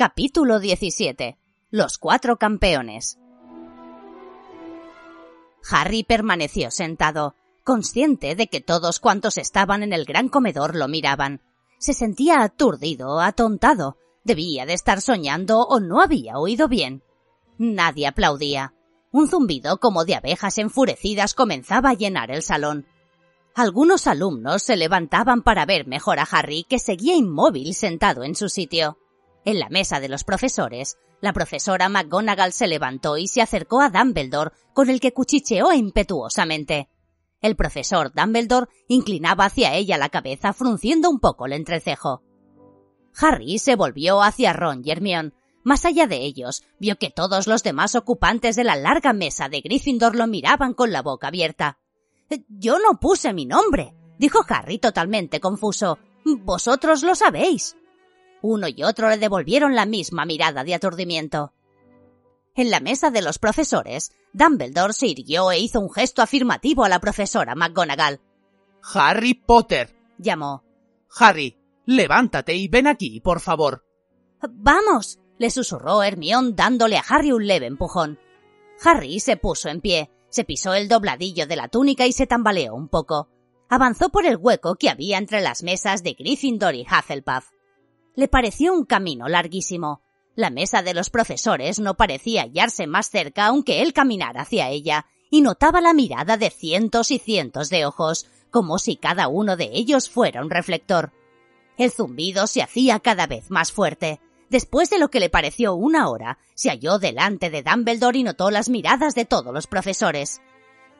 Capítulo 17. Los cuatro campeones. Harry permaneció sentado, consciente de que todos cuantos estaban en el gran comedor lo miraban. Se sentía aturdido, atontado. Debía de estar soñando o no había oído bien. Nadie aplaudía. Un zumbido como de abejas enfurecidas comenzaba a llenar el salón. Algunos alumnos se levantaban para ver mejor a Harry, que seguía inmóvil sentado en su sitio. En la mesa de los profesores, la profesora McGonagall se levantó y se acercó a Dumbledore, con el que cuchicheó impetuosamente. El profesor Dumbledore inclinaba hacia ella la cabeza frunciendo un poco el entrecejo. Harry se volvió hacia Ron y Hermione. Más allá de ellos, vio que todos los demás ocupantes de la larga mesa de Gryffindor lo miraban con la boca abierta. Yo no puse mi nombre, dijo Harry totalmente confuso. Vosotros lo sabéis. Uno y otro le devolvieron la misma mirada de aturdimiento. En la mesa de los profesores, Dumbledore se irguió e hizo un gesto afirmativo a la profesora McGonagall. Harry Potter. llamó. Harry, levántate y ven aquí, por favor. Vamos, le susurró Hermión dándole a Harry un leve empujón. Harry se puso en pie, se pisó el dobladillo de la túnica y se tambaleó un poco. Avanzó por el hueco que había entre las mesas de Gryffindor y Hufflepuff. Le pareció un camino larguísimo. La mesa de los profesores no parecía hallarse más cerca aunque él caminara hacia ella, y notaba la mirada de cientos y cientos de ojos, como si cada uno de ellos fuera un reflector. El zumbido se hacía cada vez más fuerte. Después de lo que le pareció una hora, se halló delante de Dumbledore y notó las miradas de todos los profesores.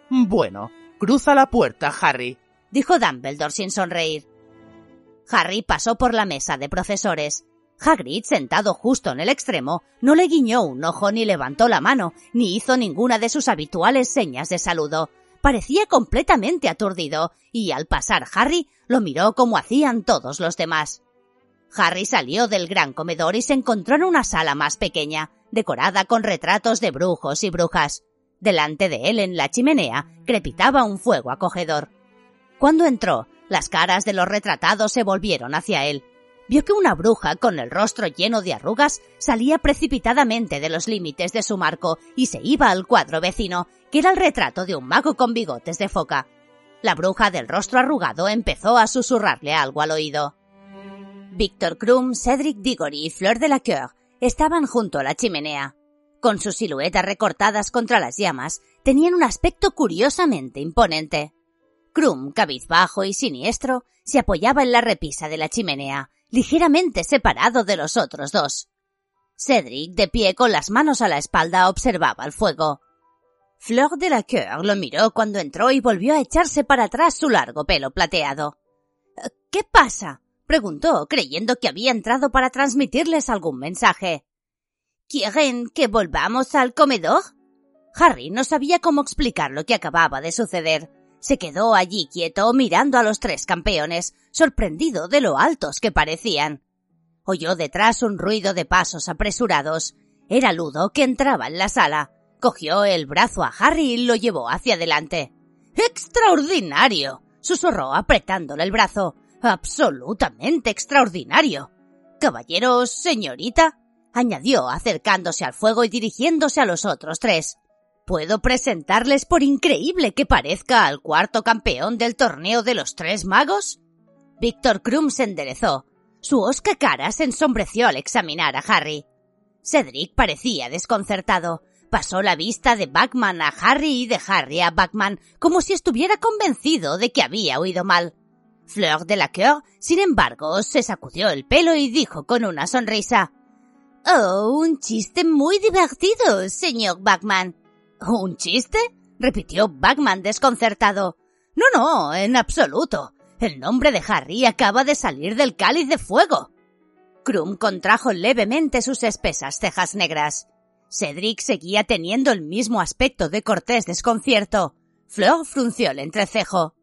Bueno, cruza la puerta, Harry, dijo Dumbledore sin sonreír. Harry pasó por la mesa de profesores. Hagrid, sentado justo en el extremo, no le guiñó un ojo ni levantó la mano, ni hizo ninguna de sus habituales señas de saludo. Parecía completamente aturdido, y al pasar Harry lo miró como hacían todos los demás. Harry salió del gran comedor y se encontró en una sala más pequeña, decorada con retratos de brujos y brujas. Delante de él, en la chimenea, crepitaba un fuego acogedor. Cuando entró, las caras de los retratados se volvieron hacia él. Vio que una bruja con el rostro lleno de arrugas salía precipitadamente de los límites de su marco y se iba al cuadro vecino, que era el retrato de un mago con bigotes de foca. La bruja del rostro arrugado empezó a susurrarle algo al oído. Víctor Krum, Cedric Diggory y Fleur de la Coeur estaban junto a la chimenea. Con sus siluetas recortadas contra las llamas, tenían un aspecto curiosamente imponente. Krum, cabizbajo y siniestro, se apoyaba en la repisa de la chimenea, ligeramente separado de los otros dos. Cedric, de pie con las manos a la espalda, observaba el fuego. Fleur de la Coeur lo miró cuando entró y volvió a echarse para atrás su largo pelo plateado. ¿Qué pasa? preguntó, creyendo que había entrado para transmitirles algún mensaje. ¿Quieren que volvamos al comedor? Harry no sabía cómo explicar lo que acababa de suceder. Se quedó allí quieto mirando a los tres campeones, sorprendido de lo altos que parecían. Oyó detrás un ruido de pasos apresurados. Era Ludo que entraba en la sala. Cogió el brazo a Harry y lo llevó hacia adelante. ¡Extraordinario! susurró apretándole el brazo. Absolutamente extraordinario. Caballeros, señorita, añadió acercándose al fuego y dirigiéndose a los otros tres. ¿Puedo presentarles por increíble que parezca al cuarto campeón del torneo de los tres magos? Víctor Krum se enderezó. Su osca cara se ensombreció al examinar a Harry. Cedric parecía desconcertado. Pasó la vista de Batman a Harry y de Harry a Batman como si estuviera convencido de que había oído mal. Fleur de la Coeur, sin embargo, se sacudió el pelo y dijo con una sonrisa Oh, un chiste muy divertido, señor Batman. ¿Un chiste? repitió Bagman desconcertado. No, no, en absoluto. El nombre de Harry acaba de salir del cáliz de fuego. Krum contrajo levemente sus espesas cejas negras. Cedric seguía teniendo el mismo aspecto de cortés desconcierto. Fleur frunció el entrecejo.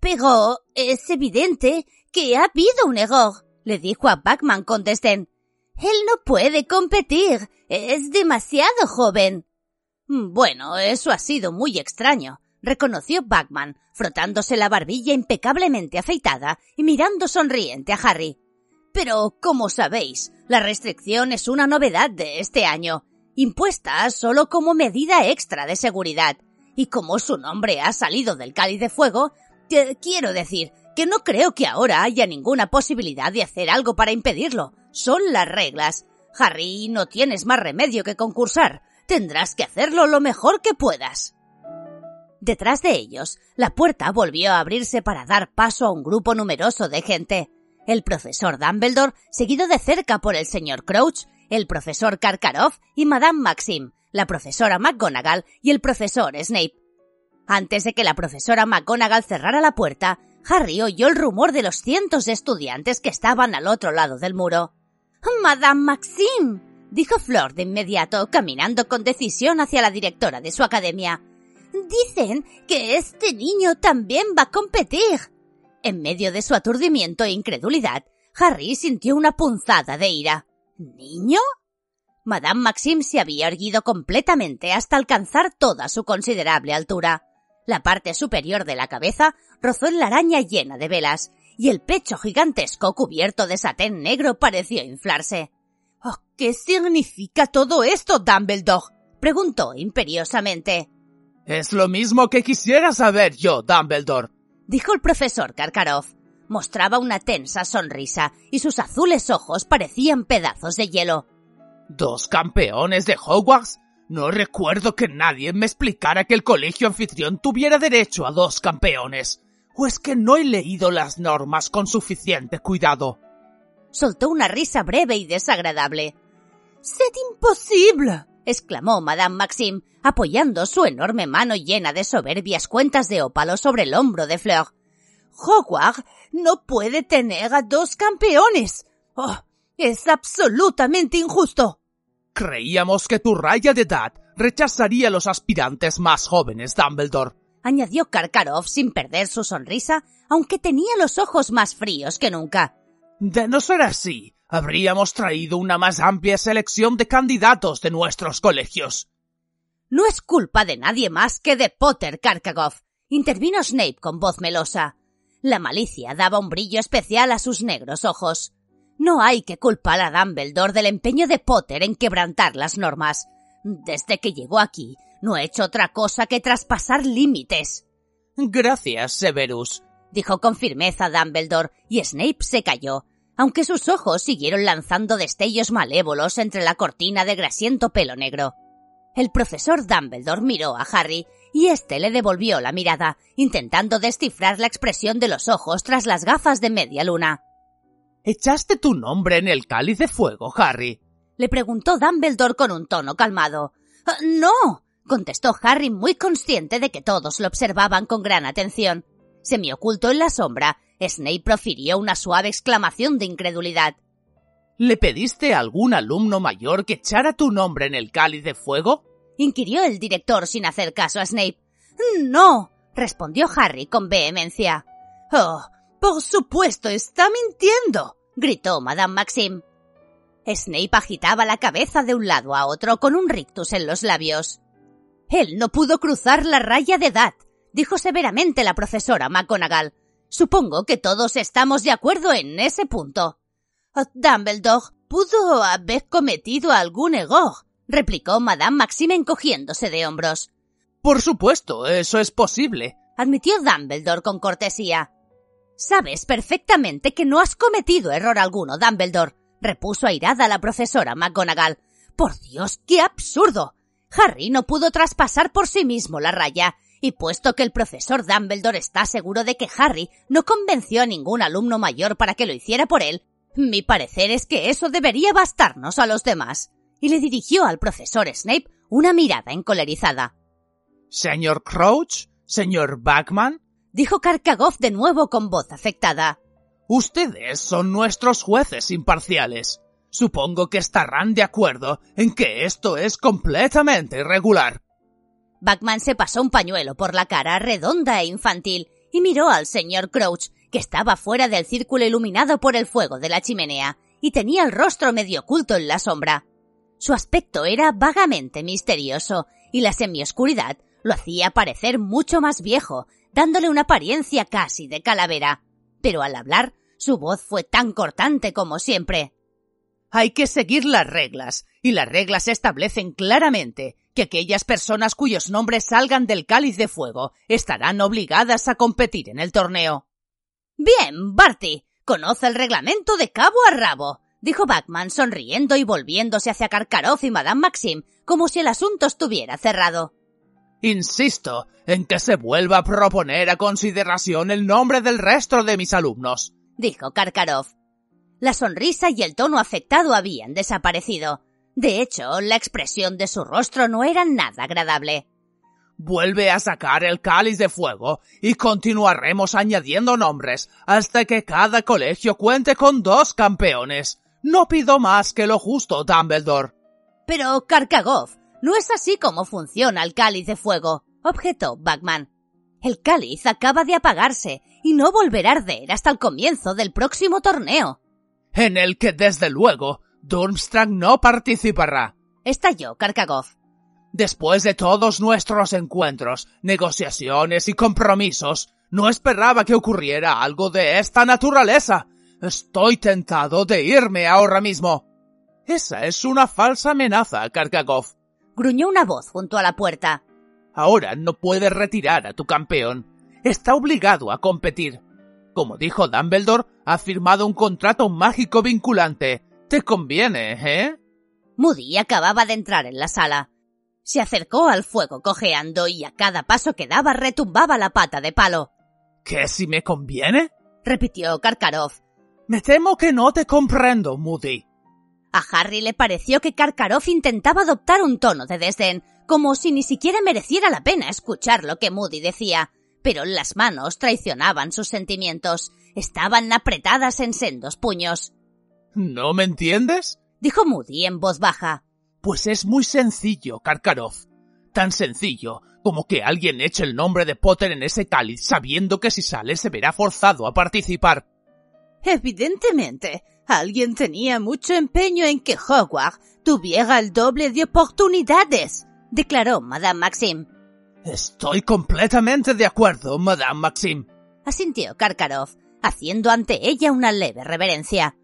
Pero es evidente que ha habido un error, le dijo a Bachman con desdén. Él no puede competir. Es demasiado joven. Bueno, eso ha sido muy extraño, reconoció Bachman, frotándose la barbilla impecablemente afeitada y mirando sonriente a Harry. Pero, como sabéis, la restricción es una novedad de este año, impuesta solo como medida extra de seguridad. Y como su nombre ha salido del cáliz de fuego, quiero decir que no creo que ahora haya ninguna posibilidad de hacer algo para impedirlo. Son las reglas. Harry, no tienes más remedio que concursar. Tendrás que hacerlo lo mejor que puedas. Detrás de ellos, la puerta volvió a abrirse para dar paso a un grupo numeroso de gente. El profesor Dumbledore, seguido de cerca por el señor Crouch, el profesor Karkaroff y Madame Maxim, la profesora McGonagall y el profesor Snape. Antes de que la profesora McGonagall cerrara la puerta, Harry oyó el rumor de los cientos de estudiantes que estaban al otro lado del muro. Madame Maxim, dijo Flor de inmediato, caminando con decisión hacia la directora de su academia. Dicen que este niño también va a competir. En medio de su aturdimiento e incredulidad, Harry sintió una punzada de ira. ¿Niño? Madame Maxim se había erguido completamente hasta alcanzar toda su considerable altura. La parte superior de la cabeza rozó en la araña llena de velas, y el pecho gigantesco cubierto de satén negro pareció inflarse. Oh, ¿Qué significa todo esto, Dumbledore? preguntó imperiosamente. Es lo mismo que quisiera saber yo, Dumbledore, dijo el profesor Karkaroff. Mostraba una tensa sonrisa y sus azules ojos parecían pedazos de hielo. ¿Dos campeones de Hogwarts? No recuerdo que nadie me explicara que el colegio anfitrión tuviera derecho a dos campeones. ¿O es que no he leído las normas con suficiente cuidado? Soltó una risa breve y desagradable. ¡C'est imposible! exclamó Madame Maxim, apoyando su enorme mano llena de soberbias cuentas de ópalo sobre el hombro de Fleur. Hogwarts no puede tener a dos campeones. Oh, es absolutamente injusto. Creíamos que tu raya de edad rechazaría a los aspirantes más jóvenes, Dumbledore. añadió Karkaroff sin perder su sonrisa, aunque tenía los ojos más fríos que nunca. De no ser así, habríamos traído una más amplia selección de candidatos de nuestros colegios. No es culpa de nadie más que de Potter Karkaroff, intervino Snape con voz melosa. La malicia daba un brillo especial a sus negros ojos. No hay que culpar a Dumbledore del empeño de Potter en quebrantar las normas. Desde que llegó aquí, no ha hecho otra cosa que traspasar límites. Gracias, Severus, dijo con firmeza Dumbledore, y Snape se calló, aunque sus ojos siguieron lanzando destellos malévolos entre la cortina de grasiento pelo negro. El profesor Dumbledore miró a Harry y éste le devolvió la mirada, intentando descifrar la expresión de los ojos tras las gafas de media luna. ¿Echaste tu nombre en el cáliz de fuego, Harry? le preguntó Dumbledore con un tono calmado. «Ah, no, contestó Harry muy consciente de que todos lo observaban con gran atención. Semioculto en la sombra, Snape profirió una suave exclamación de incredulidad. ¿Le pediste a algún alumno mayor que echara tu nombre en el cáliz de fuego? inquirió el director sin hacer caso a Snape. No, respondió Harry con vehemencia. Oh, por supuesto, está mintiendo, gritó Madame Maxim. Snape agitaba la cabeza de un lado a otro con un rictus en los labios. Él no pudo cruzar la raya de edad, dijo severamente la profesora McGonagall. Supongo que todos estamos de acuerdo en ese punto. Oh, Dumbledore pudo haber cometido algún error, replicó Madame Maxime encogiéndose de hombros. Por supuesto, eso es posible, admitió Dumbledore con cortesía. Sabes perfectamente que no has cometido error alguno, Dumbledore, repuso airada la profesora McGonagall. Por Dios, qué absurdo. Harry no pudo traspasar por sí mismo la raya, y puesto que el profesor Dumbledore está seguro de que Harry no convenció a ningún alumno mayor para que lo hiciera por él, mi parecer es que eso debería bastarnos a los demás. Y le dirigió al profesor Snape una mirada encolerizada. Señor Crouch, señor Backman, dijo Karkagov de nuevo con voz afectada. Ustedes son nuestros jueces imparciales. Supongo que estarán de acuerdo en que esto es completamente irregular. Backman se pasó un pañuelo por la cara redonda e infantil y miró al señor Crouch, que estaba fuera del círculo iluminado por el fuego de la chimenea y tenía el rostro medio oculto en la sombra. Su aspecto era vagamente misterioso y la semioscuridad lo hacía parecer mucho más viejo, dándole una apariencia casi de calavera. Pero al hablar, su voz fue tan cortante como siempre. Hay que seguir las reglas, y las reglas establecen claramente que aquellas personas cuyos nombres salgan del cáliz de fuego estarán obligadas a competir en el torneo. Bien, Barty, conoce el reglamento de cabo a rabo, dijo Backman sonriendo y volviéndose hacia Karkaroff y Madame Maxim, como si el asunto estuviera cerrado. Insisto en que se vuelva a proponer a consideración el nombre del resto de mis alumnos, dijo Karkaroff. La sonrisa y el tono afectado habían desaparecido. De hecho, la expresión de su rostro no era nada agradable. Vuelve a sacar el cáliz de fuego y continuaremos añadiendo nombres hasta que cada colegio cuente con dos campeones. No pido más que lo justo, Dumbledore. Pero, Karkagov, no es así como funciona el cáliz de fuego, objetó Bagman. El cáliz acaba de apagarse y no volverá a arder hasta el comienzo del próximo torneo. En el que, desde luego, Durmstrang no participará. Estalló Karkagov. Después de todos nuestros encuentros, negociaciones y compromisos, no esperaba que ocurriera algo de esta naturaleza. Estoy tentado de irme ahora mismo. Esa es una falsa amenaza, Karkagov. Gruñó una voz junto a la puerta. Ahora no puedes retirar a tu campeón. Está obligado a competir. Como dijo Dumbledore, ha firmado un contrato mágico vinculante. Te conviene, ¿eh? Moody acababa de entrar en la sala. Se acercó al fuego cojeando y a cada paso que daba retumbaba la pata de palo. ¿Qué si me conviene? repitió Karkaroff. Me temo que no te comprendo, Moody. A Harry le pareció que Karkaroff intentaba adoptar un tono de desdén, como si ni siquiera mereciera la pena escuchar lo que Moody decía, pero las manos traicionaban sus sentimientos. Estaban apretadas en sendos puños. ¿No me entiendes? dijo Moody en voz baja. Pues es muy sencillo, Karkaroff. Tan sencillo como que alguien eche el nombre de Potter en ese cáliz sabiendo que si sale se verá forzado a participar. Evidentemente, alguien tenía mucho empeño en que Hogwarts tuviera el doble de oportunidades, declaró Madame Maxim. Estoy completamente de acuerdo, Madame Maxim, asintió Karkaroff, haciendo ante ella una leve reverencia.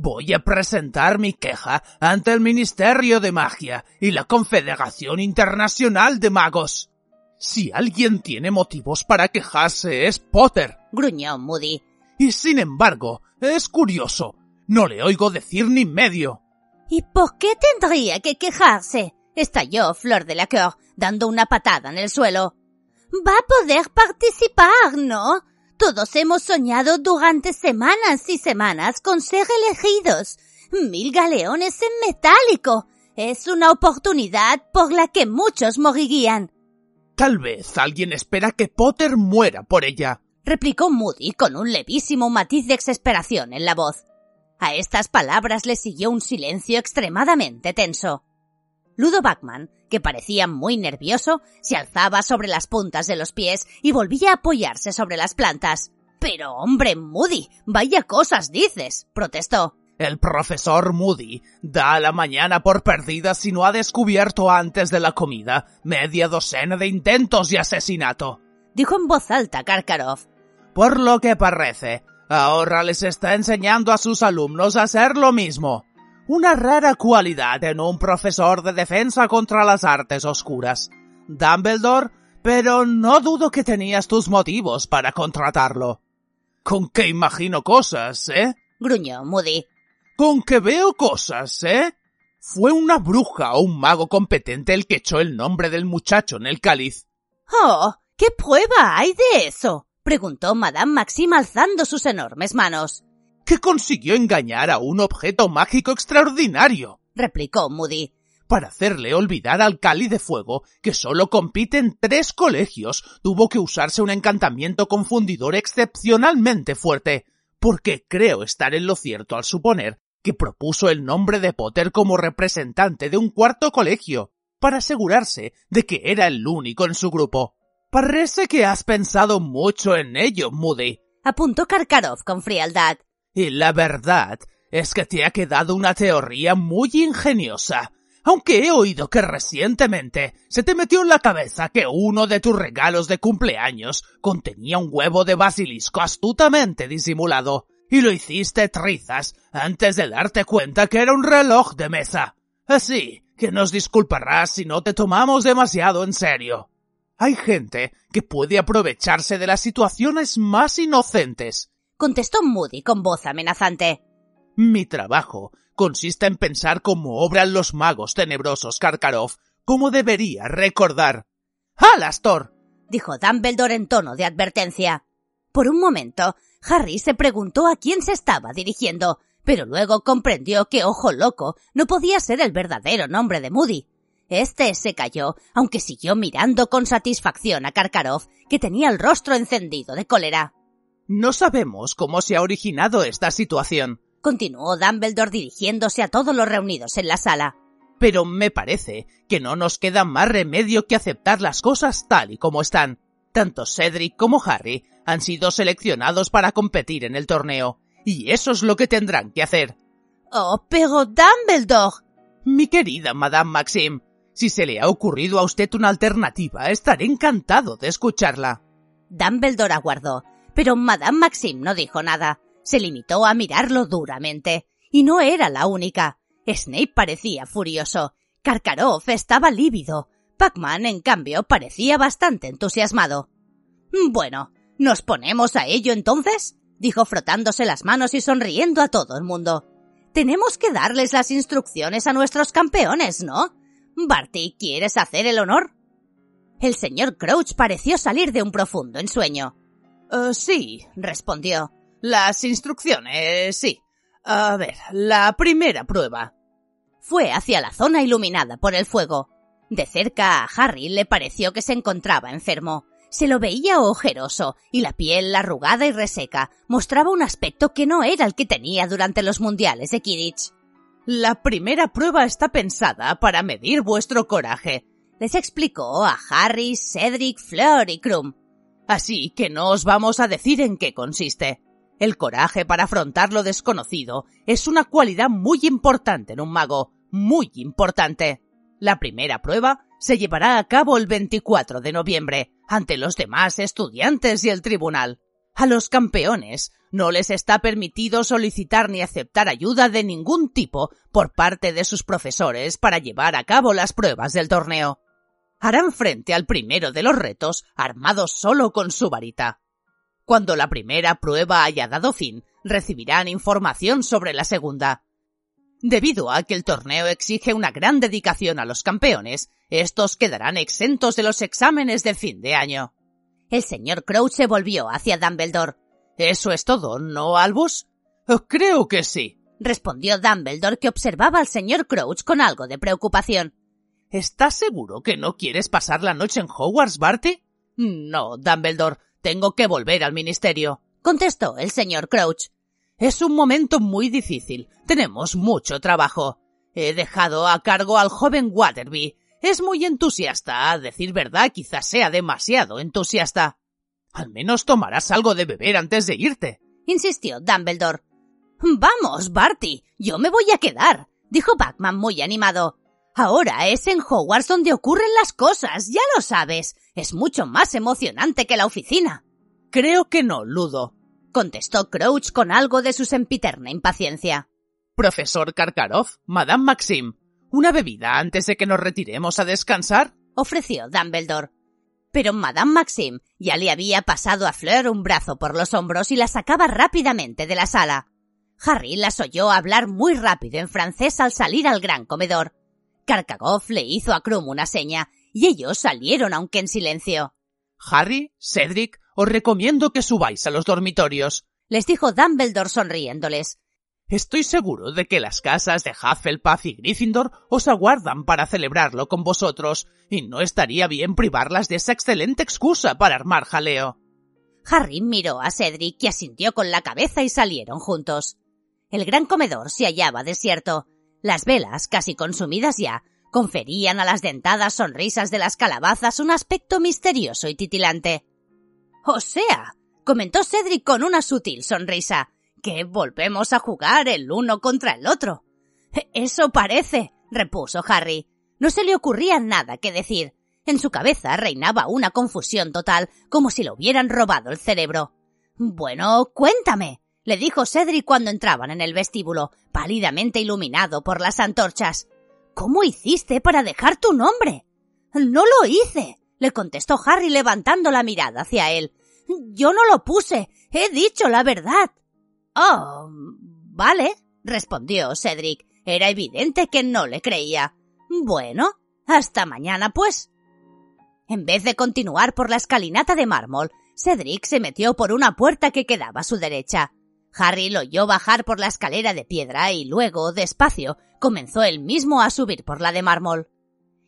Voy a presentar mi queja ante el Ministerio de Magia y la Confederación Internacional de Magos. Si alguien tiene motivos para quejarse es Potter, gruñó Moody. Y sin embargo, es curioso, no le oigo decir ni medio. ¿Y por qué tendría que quejarse? estalló Flor de la Coeur, dando una patada en el suelo. Va a poder participar, ¿no? Todos hemos soñado durante semanas y semanas con ser elegidos. Mil galeones en metálico. Es una oportunidad por la que muchos morirían. Tal vez alguien espera que Potter muera por ella, replicó Moody con un levísimo matiz de exasperación en la voz. A estas palabras le siguió un silencio extremadamente tenso. Ludo Backman, que parecía muy nervioso, se alzaba sobre las puntas de los pies y volvía a apoyarse sobre las plantas. Pero hombre, Moody, vaya cosas dices, protestó. El profesor Moody da la mañana por perdida si no ha descubierto antes de la comida media docena de intentos de asesinato. Dijo en voz alta Karkaroff. Por lo que parece, ahora les está enseñando a sus alumnos a hacer lo mismo una rara cualidad en un profesor de defensa contra las artes oscuras. Dumbledore, pero no dudo que tenías tus motivos para contratarlo. Con que imagino cosas, ¿eh? gruñó Moody. Con que veo cosas, ¿eh? Fue una bruja o un mago competente el que echó el nombre del muchacho en el cáliz. Oh, ¿qué prueba hay de eso? preguntó Madame Maxim alzando sus enormes manos que consiguió engañar a un objeto mágico extraordinario, replicó Moody. para hacerle olvidar al Cali de Fuego que solo compite en tres colegios, tuvo que usarse un encantamiento confundidor excepcionalmente fuerte, porque creo estar en lo cierto al suponer que propuso el nombre de Potter como representante de un cuarto colegio, para asegurarse de que era el único en su grupo. Parece que has pensado mucho en ello, Moody. Apuntó Karkarov con frialdad. Y la verdad es que te ha quedado una teoría muy ingeniosa. Aunque he oído que recientemente se te metió en la cabeza que uno de tus regalos de cumpleaños contenía un huevo de basilisco astutamente disimulado, y lo hiciste trizas antes de darte cuenta que era un reloj de mesa. Así que nos disculparás si no te tomamos demasiado en serio. Hay gente que puede aprovecharse de las situaciones más inocentes. Contestó Moody con voz amenazante. Mi trabajo consiste en pensar cómo obran los magos tenebrosos Karkarov, como debería recordar. ¡Alastor! dijo Dumbledore en tono de advertencia. Por un momento, Harry se preguntó a quién se estaba dirigiendo, pero luego comprendió que Ojo Loco no podía ser el verdadero nombre de Moody. Este se calló, aunque siguió mirando con satisfacción a Karkarov, que tenía el rostro encendido de cólera. No sabemos cómo se ha originado esta situación, continuó Dumbledore dirigiéndose a todos los reunidos en la sala. Pero me parece que no nos queda más remedio que aceptar las cosas tal y como están. Tanto Cedric como Harry han sido seleccionados para competir en el torneo, y eso es lo que tendrán que hacer. Oh, pero Dumbledore. Mi querida Madame Maxim, si se le ha ocurrido a usted una alternativa, estaré encantado de escucharla. Dumbledore aguardó, pero Madame Maxim no dijo nada. Se limitó a mirarlo duramente. Y no era la única. Snape parecía furioso. Karkaroff estaba lívido. Pac-Man, en cambio, parecía bastante entusiasmado. Bueno, ¿nos ponemos a ello entonces? dijo frotándose las manos y sonriendo a todo el mundo. Tenemos que darles las instrucciones a nuestros campeones, ¿no? Barty, ¿quieres hacer el honor? El señor Crouch pareció salir de un profundo ensueño. Eh, sí, respondió. Las instrucciones, sí. A ver, la primera prueba. Fue hacia la zona iluminada por el fuego. De cerca a Harry le pareció que se encontraba enfermo. Se lo veía ojeroso y la piel arrugada y reseca mostraba un aspecto que no era el que tenía durante los mundiales de Kidditch. La primera prueba está pensada para medir vuestro coraje, les explicó a Harry, Cedric, Fleur y Krum. Así que no os vamos a decir en qué consiste. El coraje para afrontar lo desconocido es una cualidad muy importante en un mago, muy importante. La primera prueba se llevará a cabo el 24 de noviembre, ante los demás estudiantes y el tribunal. A los campeones no les está permitido solicitar ni aceptar ayuda de ningún tipo por parte de sus profesores para llevar a cabo las pruebas del torneo. Harán frente al primero de los retos armados solo con su varita. Cuando la primera prueba haya dado fin, recibirán información sobre la segunda. Debido a que el torneo exige una gran dedicación a los campeones, estos quedarán exentos de los exámenes de fin de año. El señor Crouch se volvió hacia Dumbledore. ¿Eso es todo, no, Albus? Creo que sí, respondió Dumbledore, que observaba al señor Crouch con algo de preocupación. ¿Estás seguro que no quieres pasar la noche en Hogwarts, Barty? No, Dumbledore, tengo que volver al ministerio, contestó el señor Crouch. Es un momento muy difícil. Tenemos mucho trabajo. He dejado a cargo al joven Waterby. Es muy entusiasta. A decir verdad, quizás sea demasiado entusiasta. Al menos tomarás algo de beber antes de irte, insistió Dumbledore. Vamos, Barty, yo me voy a quedar, dijo Batman muy animado. Ahora es en Hogwarts donde ocurren las cosas, ya lo sabes. Es mucho más emocionante que la oficina. Creo que no, Ludo, contestó Crouch con algo de su sempiterna impaciencia. Profesor Karkarov, Madame Maxim, ¿una bebida antes de que nos retiremos a descansar? ofreció Dumbledore. Pero Madame Maxim ya le había pasado a Fleur un brazo por los hombros y la sacaba rápidamente de la sala. Harry las oyó hablar muy rápido en francés al salir al gran comedor. Karkaroff le hizo a Krum una seña y ellos salieron aunque en silencio. Harry, Cedric, os recomiendo que subáis a los dormitorios, les dijo Dumbledore sonriéndoles. Estoy seguro de que las casas de Hufflepuff y Gryffindor os aguardan para celebrarlo con vosotros, y no estaría bien privarlas de esa excelente excusa para armar jaleo. Harry miró a Cedric y asintió con la cabeza y salieron juntos. El gran comedor se hallaba desierto. Las velas, casi consumidas ya, conferían a las dentadas sonrisas de las calabazas un aspecto misterioso y titilante. O sea, comentó Cedric con una sutil sonrisa, que volvemos a jugar el uno contra el otro. Eso parece, repuso Harry. No se le ocurría nada que decir. En su cabeza reinaba una confusión total, como si le hubieran robado el cerebro. Bueno, cuéntame, le dijo Cedric cuando entraban en el vestíbulo, pálidamente iluminado por las antorchas. ¿Cómo hiciste para dejar tu nombre? No lo hice, le contestó Harry levantando la mirada hacia él. Yo no lo puse, he dicho la verdad. Oh, vale, respondió Cedric. Era evidente que no le creía. Bueno, hasta mañana, pues. En vez de continuar por la escalinata de mármol, Cedric se metió por una puerta que quedaba a su derecha. Harry lo oyó bajar por la escalera de piedra y luego, despacio, comenzó él mismo a subir por la de mármol.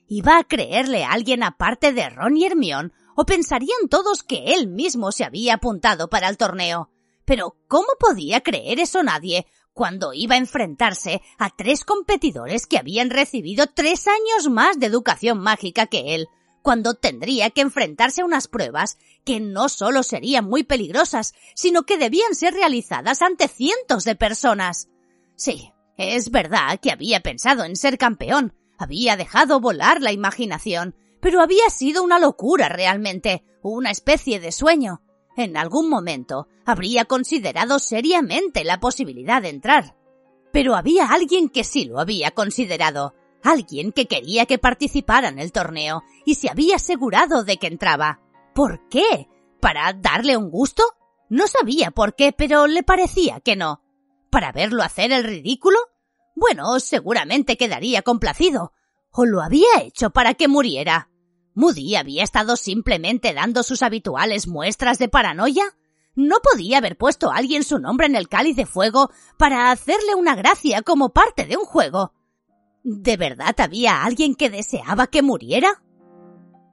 ¿Iba a creerle a alguien aparte de Ron y Hermione o pensarían todos que él mismo se había apuntado para el torneo? Pero ¿cómo podía creer eso nadie cuando iba a enfrentarse a tres competidores que habían recibido tres años más de educación mágica que él, cuando tendría que enfrentarse a unas pruebas que no solo serían muy peligrosas, sino que debían ser realizadas ante cientos de personas. Sí, es verdad que había pensado en ser campeón, había dejado volar la imaginación, pero había sido una locura realmente, una especie de sueño. En algún momento habría considerado seriamente la posibilidad de entrar. Pero había alguien que sí lo había considerado, alguien que quería que participara en el torneo y se había asegurado de que entraba. ¿Por qué? ¿Para darle un gusto? No sabía por qué, pero le parecía que no. ¿Para verlo hacer el ridículo? Bueno, seguramente quedaría complacido. ¿O lo había hecho para que muriera? ¿Moody había estado simplemente dando sus habituales muestras de paranoia? ¿No podía haber puesto a alguien su nombre en el cáliz de fuego para hacerle una gracia como parte de un juego? ¿De verdad había alguien que deseaba que muriera?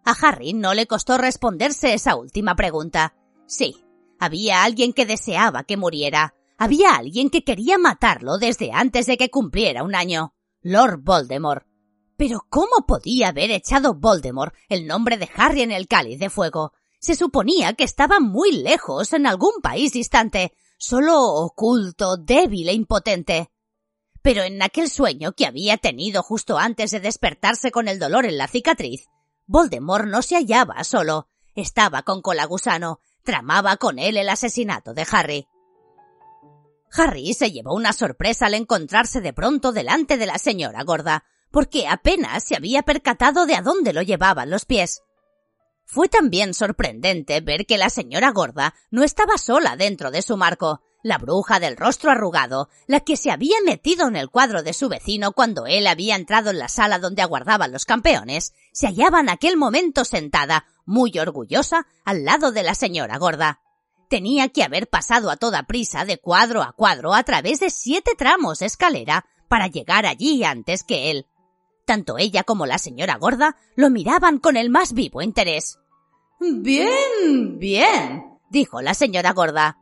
A Harry no le costó responderse esa última pregunta. Sí, había alguien que deseaba que muriera. Había alguien que quería matarlo desde antes de que cumpliera un año. Lord Voldemort. Pero ¿cómo podía haber echado Voldemort el nombre de Harry en el cáliz de fuego? Se suponía que estaba muy lejos, en algún país distante, solo oculto, débil e impotente. Pero en aquel sueño que había tenido justo antes de despertarse con el dolor en la cicatriz, Voldemort no se hallaba solo, estaba con Colagusano, tramaba con él el asesinato de Harry. Harry se llevó una sorpresa al encontrarse de pronto delante de la señora gorda, porque apenas se había percatado de a dónde lo llevaban los pies. Fue también sorprendente ver que la señora gorda no estaba sola dentro de su marco, la bruja del rostro arrugado, la que se había metido en el cuadro de su vecino cuando él había entrado en la sala donde aguardaban los campeones, se hallaba en aquel momento sentada, muy orgullosa, al lado de la señora gorda. Tenía que haber pasado a toda prisa de cuadro a cuadro a través de siete tramos de escalera para llegar allí antes que él. Tanto ella como la señora gorda lo miraban con el más vivo interés. Bien, bien, dijo la señora gorda.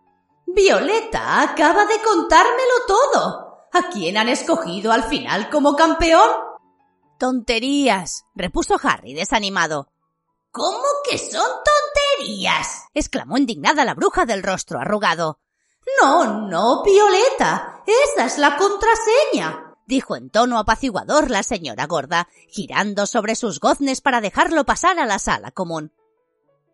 Violeta acaba de contármelo todo. ¿A quién han escogido al final como campeón? Tonterías, repuso Harry desanimado. ¿Cómo que son tonterías? exclamó indignada la bruja del rostro arrugado. No, no, Violeta. Esa es la contraseña, dijo en tono apaciguador la señora gorda, girando sobre sus goznes para dejarlo pasar a la sala común.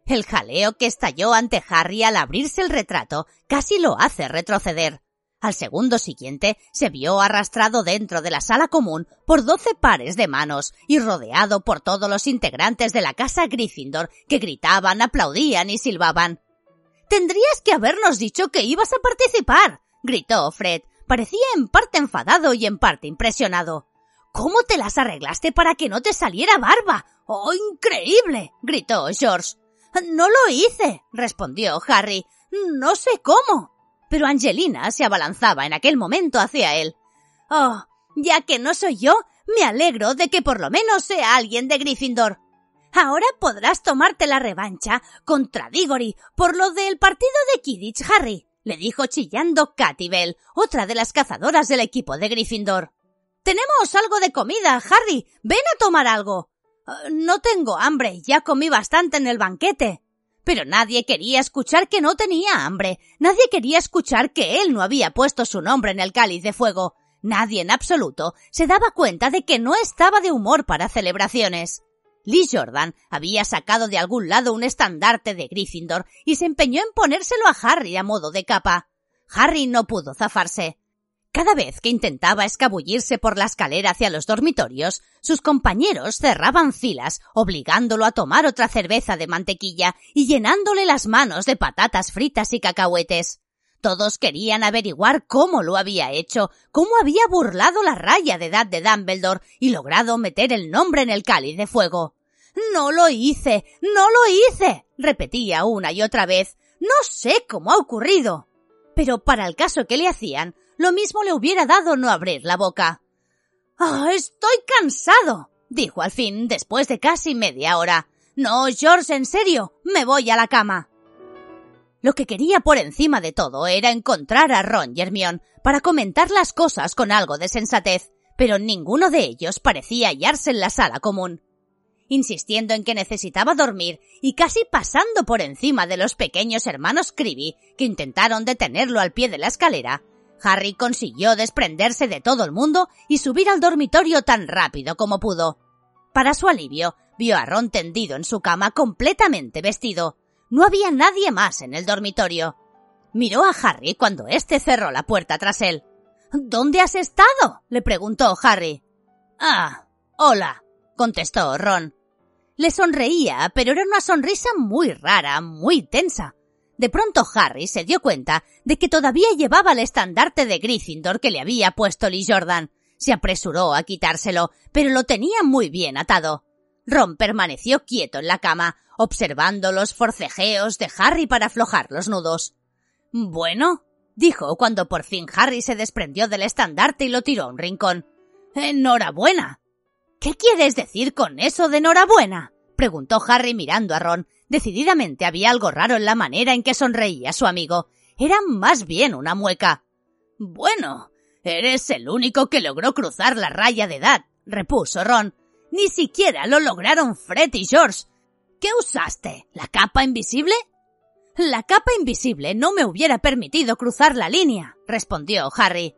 El jaleo que estalló ante Harry al abrirse el retrato casi lo hace retroceder. Al segundo siguiente se vio arrastrado dentro de la sala común por doce pares de manos y rodeado por todos los integrantes de la casa Gryffindor que gritaban, aplaudían y silbaban. Tendrías que habernos dicho que ibas a participar, gritó Fred. Parecía en parte enfadado y en parte impresionado. ¿Cómo te las arreglaste para que no te saliera barba? ¡Oh, increíble! gritó George. No lo hice, respondió Harry. No sé cómo. pero Angelina se abalanzaba en aquel momento hacia él. Oh, ya que no soy yo, me alegro de que por lo menos sea alguien de Gryffindor. Ahora podrás tomarte la revancha contra Diggory por lo del partido de Kidditch, Harry, le dijo chillando Katy Bell, otra de las cazadoras del equipo de Gryffindor. Tenemos algo de comida, Harry. Ven a tomar algo. Uh, no tengo hambre, ya comí bastante en el banquete. Pero nadie quería escuchar que no tenía hambre. Nadie quería escuchar que él no había puesto su nombre en el cáliz de fuego. Nadie en absoluto se daba cuenta de que no estaba de humor para celebraciones. Lee Jordan había sacado de algún lado un estandarte de Gryffindor y se empeñó en ponérselo a Harry a modo de capa. Harry no pudo zafarse. Cada vez que intentaba escabullirse por la escalera hacia los dormitorios, sus compañeros cerraban filas, obligándolo a tomar otra cerveza de mantequilla y llenándole las manos de patatas fritas y cacahuetes. Todos querían averiguar cómo lo había hecho, cómo había burlado la raya de edad de Dumbledore y logrado meter el nombre en el cáliz de fuego. No lo hice, no lo hice, repetía una y otra vez. No sé cómo ha ocurrido. Pero para el caso que le hacían, lo mismo le hubiera dado no abrir la boca. Ah, estoy cansado, dijo al fin después de casi media hora. No, George, en serio, me voy a la cama. Lo que quería por encima de todo era encontrar a Ron y Hermione para comentar las cosas con algo de sensatez, pero ninguno de ellos parecía hallarse en la sala común. Insistiendo en que necesitaba dormir y casi pasando por encima de los pequeños hermanos Creevy que intentaron detenerlo al pie de la escalera, Harry consiguió desprenderse de todo el mundo y subir al dormitorio tan rápido como pudo. Para su alivio, vio a Ron tendido en su cama completamente vestido, no había nadie más en el dormitorio. Miró a Harry cuando éste cerró la puerta tras él. ¿Dónde has estado? le preguntó Harry. Ah, hola, contestó Ron. Le sonreía, pero era una sonrisa muy rara, muy tensa. De pronto Harry se dio cuenta de que todavía llevaba el estandarte de Gryffindor que le había puesto Lee Jordan. Se apresuró a quitárselo, pero lo tenía muy bien atado. Ron permaneció quieto en la cama, observando los forcejeos de Harry para aflojar los nudos. Bueno, dijo cuando por fin Harry se desprendió del estandarte y lo tiró a un rincón. Enhorabuena. ¿Qué quieres decir con eso de enhorabuena? preguntó Harry mirando a Ron. Decididamente había algo raro en la manera en que sonreía su amigo. Era más bien una mueca. Bueno, eres el único que logró cruzar la raya de edad, repuso Ron. Ni siquiera lo lograron Fred y George. ¿Qué usaste? ¿La capa invisible? La capa invisible no me hubiera permitido cruzar la línea, respondió Harry.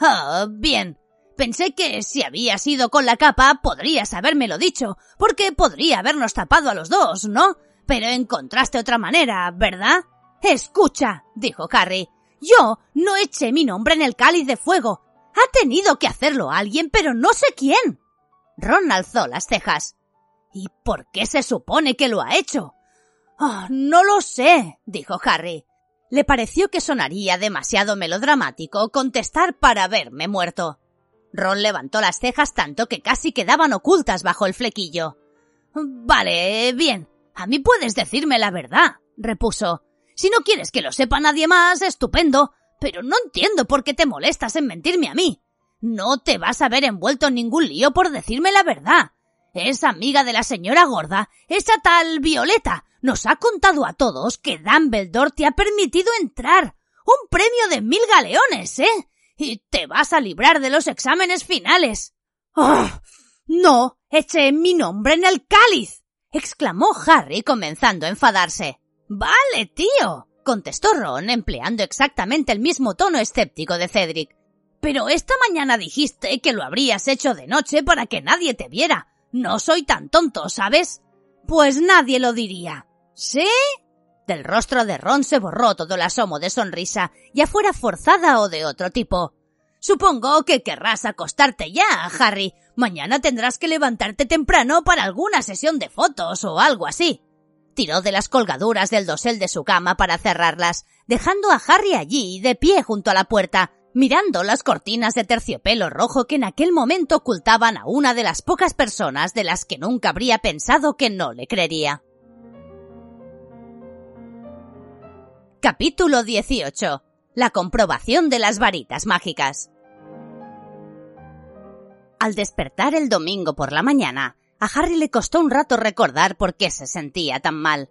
Ah, bien. Pensé que si había sido con la capa podrías habérmelo dicho, porque podría habernos tapado a los dos, ¿no? Pero encontraste otra manera, ¿verdad? Escucha, dijo Harry. Yo no eché mi nombre en el cáliz de fuego. Ha tenido que hacerlo alguien, pero no sé quién. Ron alzó las cejas. ¿Y por qué se supone que lo ha hecho? Oh, no lo sé, dijo Harry. Le pareció que sonaría demasiado melodramático contestar para verme muerto. Ron levantó las cejas tanto que casi quedaban ocultas bajo el flequillo. Vale, bien. A mí puedes decirme la verdad, repuso. Si no quieres que lo sepa nadie más, estupendo. Pero no entiendo por qué te molestas en mentirme a mí. No te vas a ver envuelto en ningún lío por decirme la verdad. Es amiga de la señora gorda, esa tal Violeta. Nos ha contado a todos que Dumbledore te ha permitido entrar. Un premio de mil galeones, ¿eh? Y te vas a librar de los exámenes finales. ¡Oh! No, eché mi nombre en el cáliz. Exclamó Harry comenzando a enfadarse. Vale, tío, contestó Ron empleando exactamente el mismo tono escéptico de Cedric. Pero esta mañana dijiste que lo habrías hecho de noche para que nadie te viera. No soy tan tonto, ¿sabes? Pues nadie lo diría. ¿Sí? Del rostro de Ron se borró todo el asomo de sonrisa, ya fuera forzada o de otro tipo. Supongo que querrás acostarte ya, Harry. Mañana tendrás que levantarte temprano para alguna sesión de fotos o algo así. Tiró de las colgaduras del dosel de su cama para cerrarlas, dejando a Harry allí, de pie junto a la puerta, mirando las cortinas de terciopelo rojo que en aquel momento ocultaban a una de las pocas personas de las que nunca habría pensado que no le creería. Capítulo 18. La comprobación de las varitas mágicas. Al despertar el domingo por la mañana, a Harry le costó un rato recordar por qué se sentía tan mal.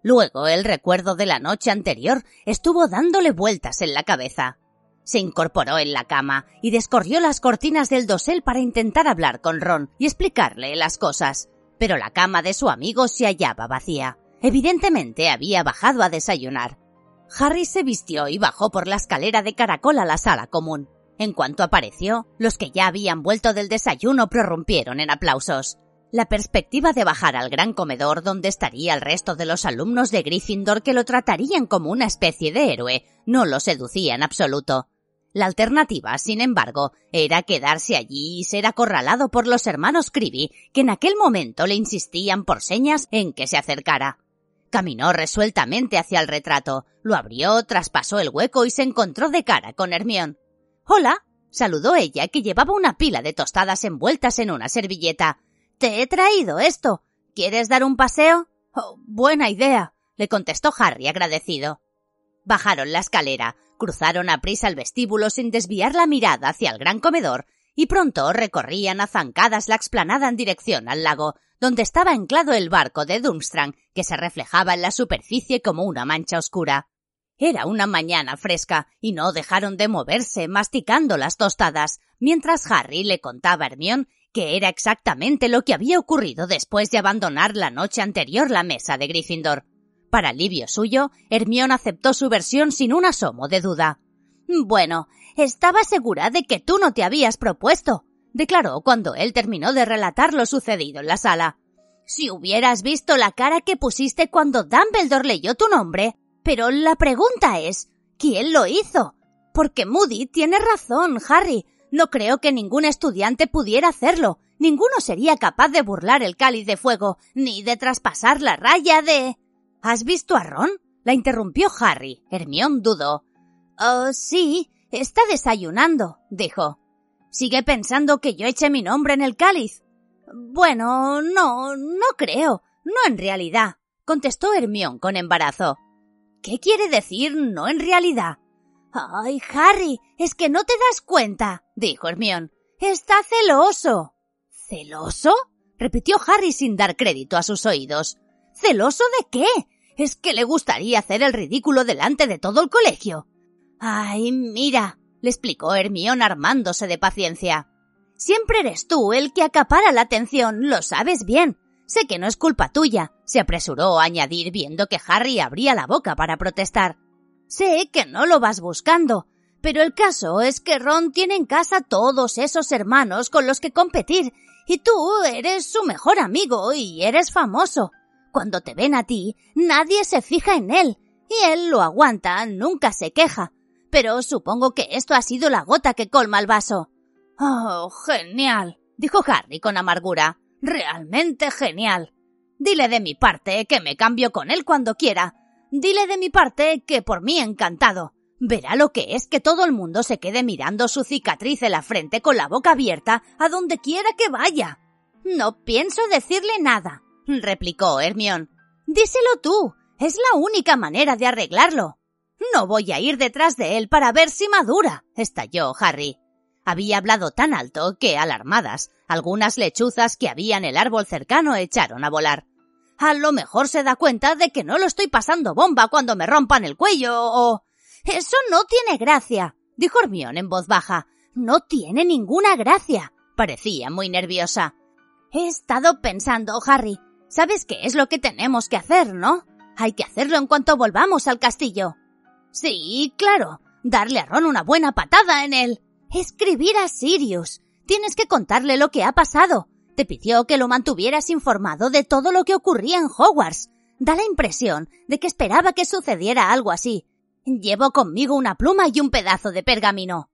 Luego el recuerdo de la noche anterior estuvo dándole vueltas en la cabeza. Se incorporó en la cama y descorrió las cortinas del dosel para intentar hablar con Ron y explicarle las cosas, pero la cama de su amigo se hallaba vacía. Evidentemente había bajado a desayunar. Harry se vistió y bajó por la escalera de caracol a la sala común. En cuanto apareció, los que ya habían vuelto del desayuno prorrumpieron en aplausos. La perspectiva de bajar al gran comedor donde estaría el resto de los alumnos de Gryffindor que lo tratarían como una especie de héroe no lo seducía en absoluto. La alternativa, sin embargo, era quedarse allí y ser acorralado por los hermanos Creevy, que en aquel momento le insistían por señas en que se acercara. Caminó resueltamente hacia el retrato, lo abrió, traspasó el hueco y se encontró de cara con Hermión. Hola, saludó ella, que llevaba una pila de tostadas envueltas en una servilleta. Te he traído esto. ¿Quieres dar un paseo? Oh, buena idea, le contestó Harry agradecido. Bajaron la escalera, cruzaron a prisa el vestíbulo sin desviar la mirada hacia el gran comedor y pronto recorrían a zancadas la explanada en dirección al lago, donde estaba anclado el barco de Durmstrang, que se reflejaba en la superficie como una mancha oscura. Era una mañana fresca y no dejaron de moverse masticando las tostadas, mientras Harry le contaba a Hermión que era exactamente lo que había ocurrido después de abandonar la noche anterior la mesa de Gryffindor. Para alivio suyo, Hermión aceptó su versión sin un asomo de duda. Bueno, estaba segura de que tú no te habías propuesto, declaró cuando él terminó de relatar lo sucedido en la sala. Si hubieras visto la cara que pusiste cuando Dumbledore leyó tu nombre, pero la pregunta es, ¿quién lo hizo? Porque Moody tiene razón, Harry. No creo que ningún estudiante pudiera hacerlo. Ninguno sería capaz de burlar el cáliz de fuego, ni de traspasar la raya de... ¿Has visto a Ron? La interrumpió Harry. Hermión dudó. Oh, sí, está desayunando, dijo. ¿Sigue pensando que yo eché mi nombre en el cáliz? Bueno, no, no creo. No en realidad, contestó Hermión con embarazo. ¿Qué quiere decir no en realidad? Ay, Harry, es que no te das cuenta, dijo Hermión. Está celoso. ¿Celoso? repitió Harry sin dar crédito a sus oídos. ¿Celoso de qué? Es que le gustaría hacer el ridículo delante de todo el colegio. Ay, mira, le explicó Hermión armándose de paciencia. Siempre eres tú el que acapara la atención, lo sabes bien. Sé que no es culpa tuya, se apresuró a añadir viendo que Harry abría la boca para protestar. Sé que no lo vas buscando, pero el caso es que Ron tiene en casa todos esos hermanos con los que competir, y tú eres su mejor amigo y eres famoso. Cuando te ven a ti, nadie se fija en él, y él lo aguanta, nunca se queja. Pero supongo que esto ha sido la gota que colma el vaso. Oh, genial, dijo Harry con amargura. Realmente genial. Dile de mi parte que me cambio con él cuando quiera. Dile de mi parte que por mí encantado. Verá lo que es que todo el mundo se quede mirando su cicatriz en la frente con la boca abierta a donde quiera que vaya. No pienso decirle nada, replicó Hermión. Díselo tú. Es la única manera de arreglarlo. No voy a ir detrás de él para ver si madura, estalló Harry. Había hablado tan alto que, alarmadas, algunas lechuzas que había en el árbol cercano echaron a volar. A lo mejor se da cuenta de que no lo estoy pasando bomba cuando me rompan el cuello o... Eso no tiene gracia, dijo Hermión en voz baja. No tiene ninguna gracia. Parecía muy nerviosa. He estado pensando, Harry. ¿Sabes qué es lo que tenemos que hacer, no? Hay que hacerlo en cuanto volvamos al castillo. Sí, claro. Darle a Ron una buena patada en él. Escribir a Sirius. Tienes que contarle lo que ha pasado. Te pidió que lo mantuvieras informado de todo lo que ocurría en Hogwarts. Da la impresión de que esperaba que sucediera algo así. Llevo conmigo una pluma y un pedazo de pergamino.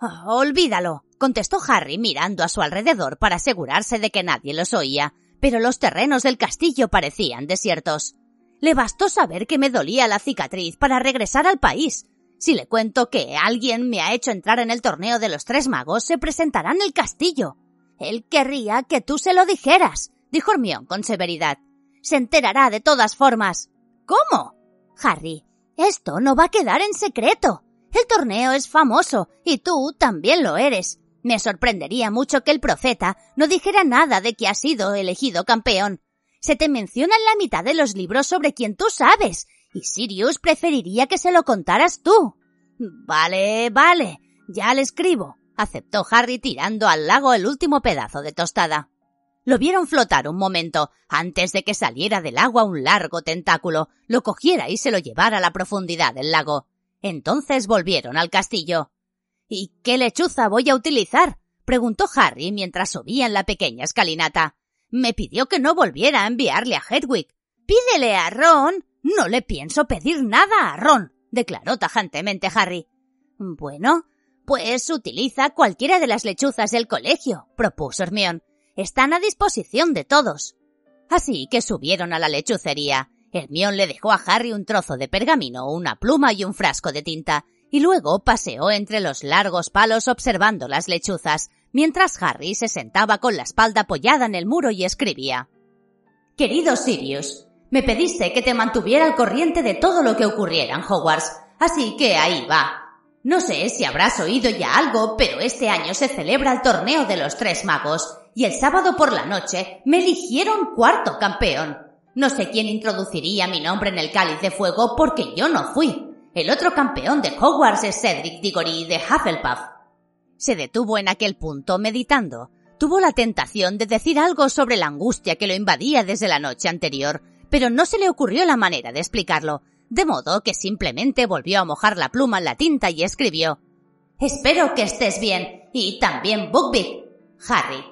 Oh, olvídalo, contestó Harry mirando a su alrededor para asegurarse de que nadie los oía, pero los terrenos del castillo parecían desiertos. Le bastó saber que me dolía la cicatriz para regresar al país, si le cuento que alguien me ha hecho entrar en el torneo de los tres magos, se presentará en el castillo. Él querría que tú se lo dijeras, dijo Hermión con severidad. Se enterará de todas formas. ¿Cómo? Harry, esto no va a quedar en secreto. El torneo es famoso y tú también lo eres. Me sorprendería mucho que el profeta no dijera nada de que has sido elegido campeón. Se te menciona en la mitad de los libros sobre quien tú sabes, y Sirius preferiría que se lo contaras tú. Vale, vale, ya le escribo, aceptó Harry tirando al lago el último pedazo de tostada. Lo vieron flotar un momento, antes de que saliera del agua un largo tentáculo, lo cogiera y se lo llevara a la profundidad del lago. Entonces volvieron al castillo. ¿Y qué lechuza voy a utilizar? preguntó Harry mientras subían la pequeña escalinata. Me pidió que no volviera a enviarle a Hedwig. Pídele a Ron. No le pienso pedir nada a Ron, declaró tajantemente Harry. Bueno, pues utiliza cualquiera de las lechuzas del colegio, propuso Hermión. Están a disposición de todos. Así que subieron a la lechucería. Hermión le dejó a Harry un trozo de pergamino, una pluma y un frasco de tinta, y luego paseó entre los largos palos observando las lechuzas, mientras Harry se sentaba con la espalda apoyada en el muro y escribía. Querido Sirius, me pediste que te mantuviera al corriente de todo lo que ocurriera en Hogwarts, así que ahí va. No sé si habrás oído ya algo, pero este año se celebra el torneo de los tres magos, y el sábado por la noche me eligieron cuarto campeón. No sé quién introduciría mi nombre en el cáliz de fuego porque yo no fui. El otro campeón de Hogwarts es Cedric Diggory de Hufflepuff. Se detuvo en aquel punto meditando. Tuvo la tentación de decir algo sobre la angustia que lo invadía desde la noche anterior, pero no se le ocurrió la manera de explicarlo, de modo que simplemente volvió a mojar la pluma en la tinta y escribió Espero que estés bien, y también Buckbeak, Harry.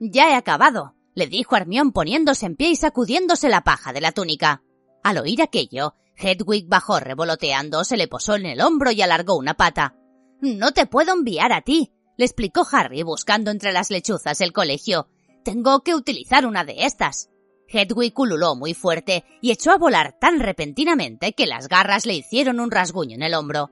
Ya he acabado, le dijo Armión poniéndose en pie y sacudiéndose la paja de la túnica. Al oír aquello, Hedwig bajó revoloteando, se le posó en el hombro y alargó una pata. No te puedo enviar a ti, le explicó Harry buscando entre las lechuzas el colegio. Tengo que utilizar una de estas. Hedwig ululó muy fuerte y echó a volar tan repentinamente que las garras le hicieron un rasguño en el hombro.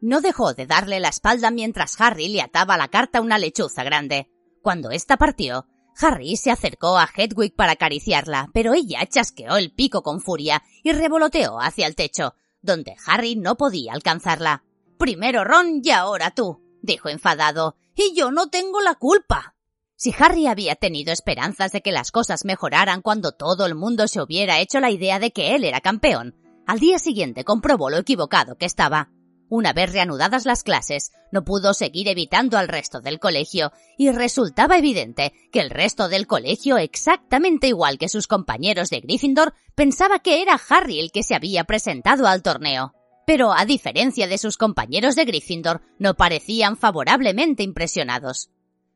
No dejó de darle la espalda mientras Harry le ataba la carta una lechuza grande. Cuando ésta partió, Harry se acercó a Hedwig para acariciarla, pero ella chasqueó el pico con furia y revoloteó hacia el techo, donde Harry no podía alcanzarla. Primero Ron y ahora tú, dijo enfadado, y yo no tengo la culpa. Si Harry había tenido esperanzas de que las cosas mejoraran cuando todo el mundo se hubiera hecho la idea de que él era campeón, al día siguiente comprobó lo equivocado que estaba. Una vez reanudadas las clases, no pudo seguir evitando al resto del colegio, y resultaba evidente que el resto del colegio, exactamente igual que sus compañeros de Gryffindor, pensaba que era Harry el que se había presentado al torneo pero a diferencia de sus compañeros de Gryffindor, no parecían favorablemente impresionados.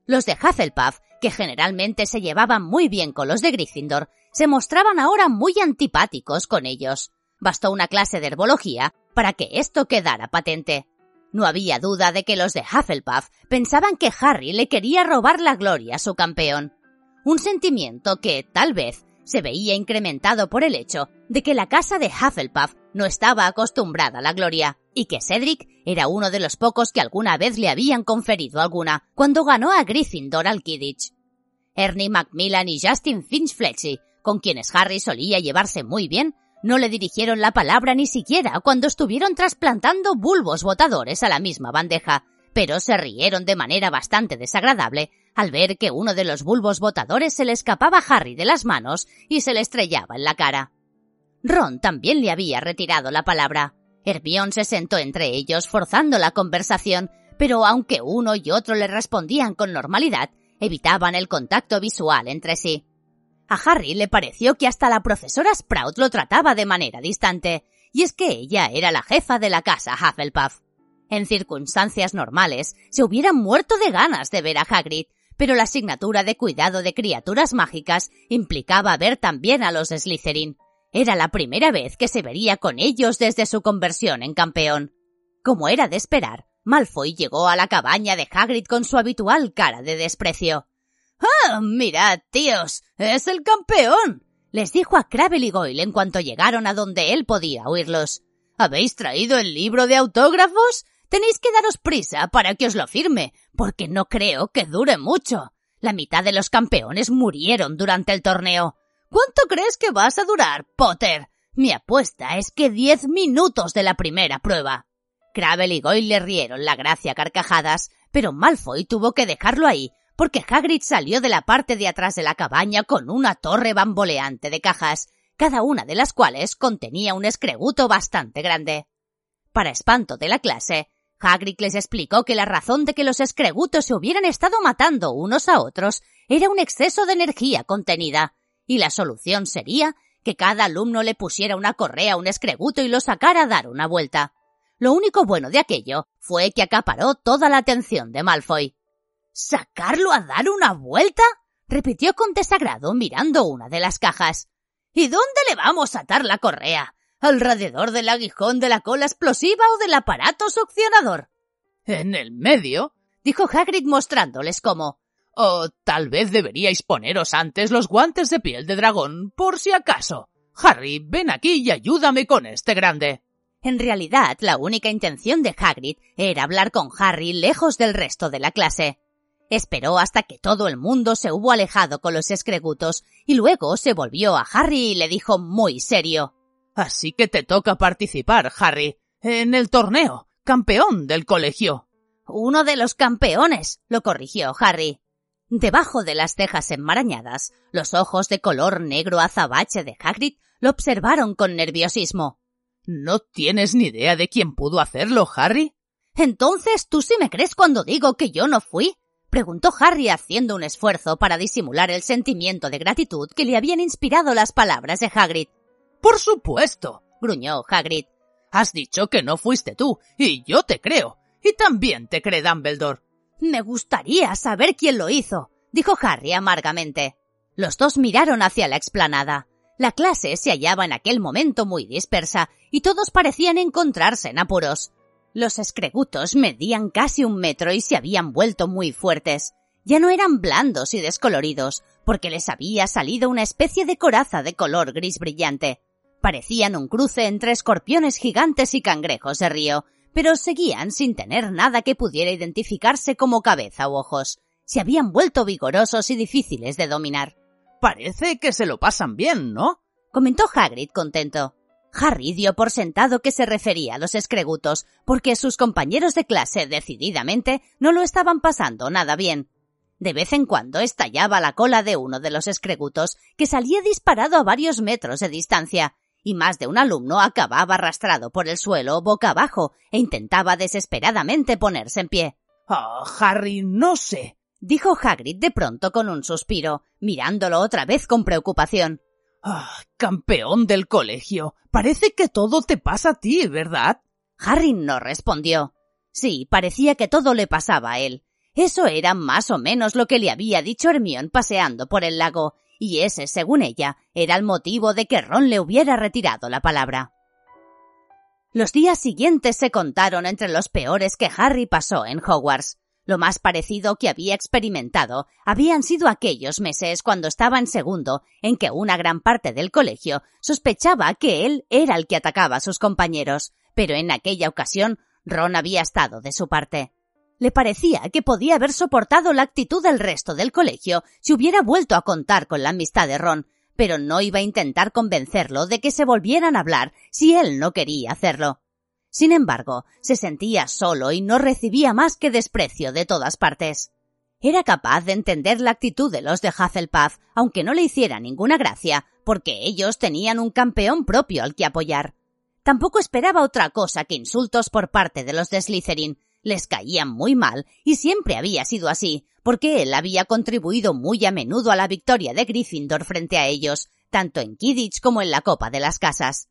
Los de Hufflepuff, que generalmente se llevaban muy bien con los de Gryffindor, se mostraban ahora muy antipáticos con ellos. Bastó una clase de herbología para que esto quedara patente. No había duda de que los de Hufflepuff pensaban que Harry le quería robar la gloria a su campeón. Un sentimiento que, tal vez, se veía incrementado por el hecho de que la casa de Hufflepuff no estaba acostumbrada a la gloria, y que Cedric era uno de los pocos que alguna vez le habían conferido alguna, cuando ganó a Gryffindor al Kidditch. Ernie Macmillan y Justin Finch Fletchy, con quienes Harry solía llevarse muy bien, no le dirigieron la palabra ni siquiera cuando estuvieron trasplantando bulbos botadores a la misma bandeja, pero se rieron de manera bastante desagradable al ver que uno de los bulbos botadores se le escapaba a Harry de las manos y se le estrellaba en la cara. Ron también le había retirado la palabra. Hermión se sentó entre ellos forzando la conversación, pero aunque uno y otro le respondían con normalidad, evitaban el contacto visual entre sí. A Harry le pareció que hasta la profesora Sprout lo trataba de manera distante, y es que ella era la jefa de la casa Hufflepuff. En circunstancias normales, se hubieran muerto de ganas de ver a Hagrid, pero la asignatura de cuidado de criaturas mágicas implicaba ver también a los Slytherin. Era la primera vez que se vería con ellos desde su conversión en campeón. Como era de esperar, Malfoy llegó a la cabaña de Hagrid con su habitual cara de desprecio. ¡Ah, mirad, tíos! ¡Es el campeón! les dijo a Crabble y Goyle en cuanto llegaron a donde él podía oírlos. ¿Habéis traído el libro de autógrafos? Tenéis que daros prisa para que os lo firme, porque no creo que dure mucho. La mitad de los campeones murieron durante el torneo. ¿Cuánto crees que vas a durar, Potter? Mi apuesta es que diez minutos de la primera prueba. Crabble y Goyle le rieron la gracia carcajadas, pero Malfoy tuvo que dejarlo ahí, porque Hagrid salió de la parte de atrás de la cabaña con una torre bamboleante de cajas, cada una de las cuales contenía un escreguto bastante grande. Para espanto de la clase, Hagrid les explicó que la razón de que los escregutos se hubieran estado matando unos a otros era un exceso de energía contenida, y la solución sería que cada alumno le pusiera una correa a un escreguto y lo sacara a dar una vuelta. Lo único bueno de aquello fue que acaparó toda la atención de Malfoy. ¿Sacarlo a dar una vuelta? repitió con desagrado mirando una de las cajas. ¿Y dónde le vamos a atar la correa? ¿Alrededor del aguijón de la cola explosiva o del aparato succionador? En el medio, dijo Hagrid mostrándoles cómo. O tal vez deberíais poneros antes los guantes de piel de dragón, por si acaso. Harry, ven aquí y ayúdame con este grande. En realidad, la única intención de Hagrid era hablar con Harry lejos del resto de la clase. Esperó hasta que todo el mundo se hubo alejado con los escregutos y luego se volvió a Harry y le dijo muy serio. Así que te toca participar, Harry, en el torneo, campeón del colegio. Uno de los campeones, lo corrigió Harry. Debajo de las cejas enmarañadas, los ojos de color negro azabache de Hagrid lo observaron con nerviosismo. ¿No tienes ni idea de quién pudo hacerlo, Harry? Entonces, ¿tú sí me crees cuando digo que yo no fui? preguntó Harry haciendo un esfuerzo para disimular el sentimiento de gratitud que le habían inspirado las palabras de Hagrid. Por supuesto, gruñó Hagrid. Has dicho que no fuiste tú, y yo te creo. Y también te cree Dumbledore. Me gustaría saber quién lo hizo, dijo Harry amargamente. Los dos miraron hacia la explanada. La clase se hallaba en aquel momento muy dispersa y todos parecían encontrarse en apuros. Los escregutos medían casi un metro y se habían vuelto muy fuertes. Ya no eran blandos y descoloridos, porque les había salido una especie de coraza de color gris brillante. Parecían un cruce entre escorpiones gigantes y cangrejos de río, pero seguían sin tener nada que pudiera identificarse como cabeza u ojos. Se habían vuelto vigorosos y difíciles de dominar. Parece que se lo pasan bien, ¿no? comentó Hagrid contento. Harry dio por sentado que se refería a los escregutos, porque sus compañeros de clase decididamente no lo estaban pasando nada bien. De vez en cuando estallaba la cola de uno de los escregutos, que salía disparado a varios metros de distancia, y más de un alumno acababa arrastrado por el suelo boca abajo e intentaba desesperadamente ponerse en pie. Ah, Harry, no sé, dijo Hagrid de pronto con un suspiro, mirándolo otra vez con preocupación. Ah, campeón del colegio. Parece que todo te pasa a ti, ¿verdad? Harry no respondió. Sí, parecía que todo le pasaba a él. Eso era más o menos lo que le había dicho Hermione paseando por el lago, y ese, según ella, era el motivo de que Ron le hubiera retirado la palabra. Los días siguientes se contaron entre los peores que Harry pasó en Hogwarts. Lo más parecido que había experimentado habían sido aquellos meses cuando estaba en segundo, en que una gran parte del colegio sospechaba que él era el que atacaba a sus compañeros, pero en aquella ocasión Ron había estado de su parte. Le parecía que podía haber soportado la actitud del resto del colegio si hubiera vuelto a contar con la amistad de Ron, pero no iba a intentar convencerlo de que se volvieran a hablar si él no quería hacerlo. Sin embargo, se sentía solo y no recibía más que desprecio de todas partes. Era capaz de entender la actitud de los de Hufflepuff, aunque no le hiciera ninguna gracia, porque ellos tenían un campeón propio al que apoyar. Tampoco esperaba otra cosa que insultos por parte de los de Slytherin. Les caían muy mal, y siempre había sido así, porque él había contribuido muy a menudo a la victoria de Gryffindor frente a ellos, tanto en Kidditch como en la Copa de las Casas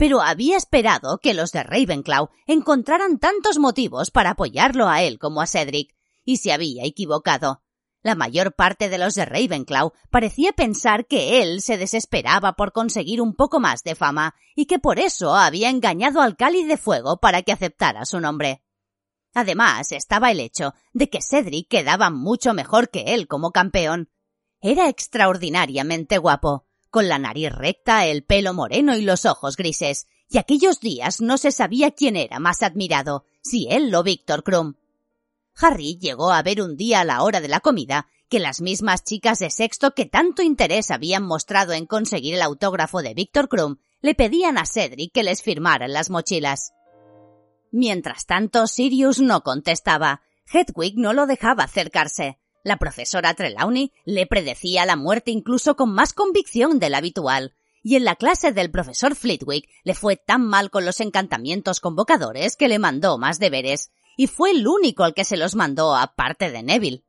pero había esperado que los de Ravenclaw encontraran tantos motivos para apoyarlo a él como a Cedric, y se había equivocado. La mayor parte de los de Ravenclaw parecía pensar que él se desesperaba por conseguir un poco más de fama y que por eso había engañado al cáliz de fuego para que aceptara su nombre. Además estaba el hecho de que Cedric quedaba mucho mejor que él como campeón. Era extraordinariamente guapo, con la nariz recta, el pelo moreno y los ojos grises, y aquellos días no se sabía quién era más admirado, si él o Víctor Krum. Harry llegó a ver un día a la hora de la comida que las mismas chicas de sexto que tanto interés habían mostrado en conseguir el autógrafo de Víctor Krum le pedían a Cedric que les firmara las mochilas. Mientras tanto, Sirius no contestaba. Hedwig no lo dejaba acercarse. La profesora Trelawney le predecía la muerte incluso con más convicción de la habitual, y en la clase del profesor Flitwick le fue tan mal con los encantamientos convocadores que le mandó más deberes, y fue el único al que se los mandó aparte de Neville.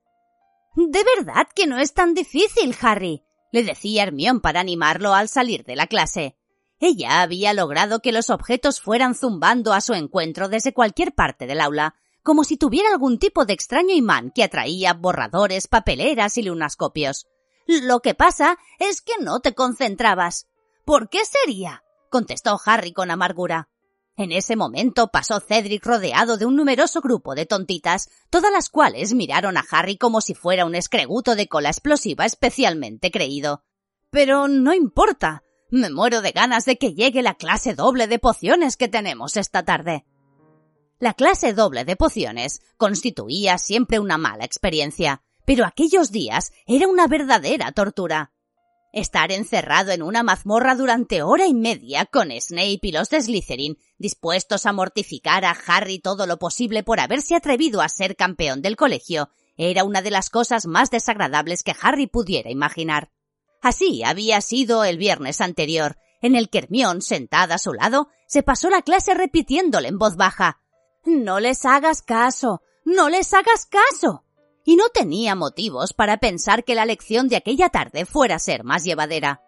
De verdad que no es tan difícil, Harry, le decía Hermión para animarlo al salir de la clase. Ella había logrado que los objetos fueran zumbando a su encuentro desde cualquier parte del aula, como si tuviera algún tipo de extraño imán que atraía borradores, papeleras y lunascopios. Lo que pasa es que no te concentrabas. ¿Por qué sería? contestó Harry con amargura. En ese momento pasó Cedric rodeado de un numeroso grupo de tontitas, todas las cuales miraron a Harry como si fuera un escreguto de cola explosiva especialmente creído. Pero no importa. Me muero de ganas de que llegue la clase doble de pociones que tenemos esta tarde. La clase doble de pociones constituía siempre una mala experiencia, pero aquellos días era una verdadera tortura. Estar encerrado en una mazmorra durante hora y media con Snape y los de Slytherin, dispuestos a mortificar a Harry todo lo posible por haberse atrevido a ser campeón del colegio, era una de las cosas más desagradables que Harry pudiera imaginar. Así había sido el viernes anterior, en el que Hermión, sentada a su lado, se pasó la clase repitiéndole en voz baja No les hagas caso. No les hagas caso y no tenía motivos para pensar que la lección de aquella tarde fuera a ser más llevadera.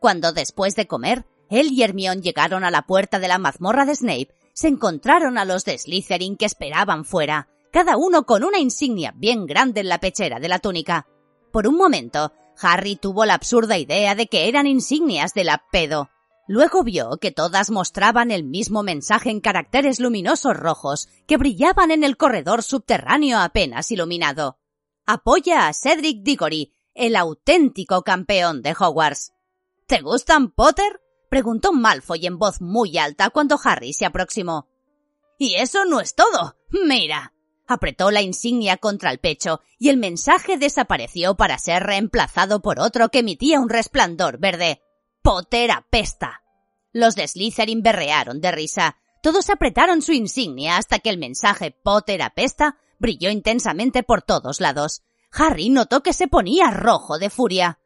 Cuando después de comer, él y Hermión llegaron a la puerta de la mazmorra de Snape, se encontraron a los de Slytherin que esperaban fuera, cada uno con una insignia bien grande en la pechera de la túnica. Por un momento, Harry tuvo la absurda idea de que eran insignias de la pedo. Luego vio que todas mostraban el mismo mensaje en caracteres luminosos rojos que brillaban en el corredor subterráneo apenas iluminado. Apoya a Cedric Diggory, el auténtico campeón de Hogwarts. ¿Te gustan, Potter? preguntó Malfoy en voz muy alta cuando Harry se aproximó. Y eso no es todo. Mira. Apretó la insignia contra el pecho y el mensaje desapareció para ser reemplazado por otro que emitía un resplandor verde. Potter apesta. Los de Slytherin berrearon de risa. Todos apretaron su insignia hasta que el mensaje Potter apesta brilló intensamente por todos lados. Harry notó que se ponía rojo de furia.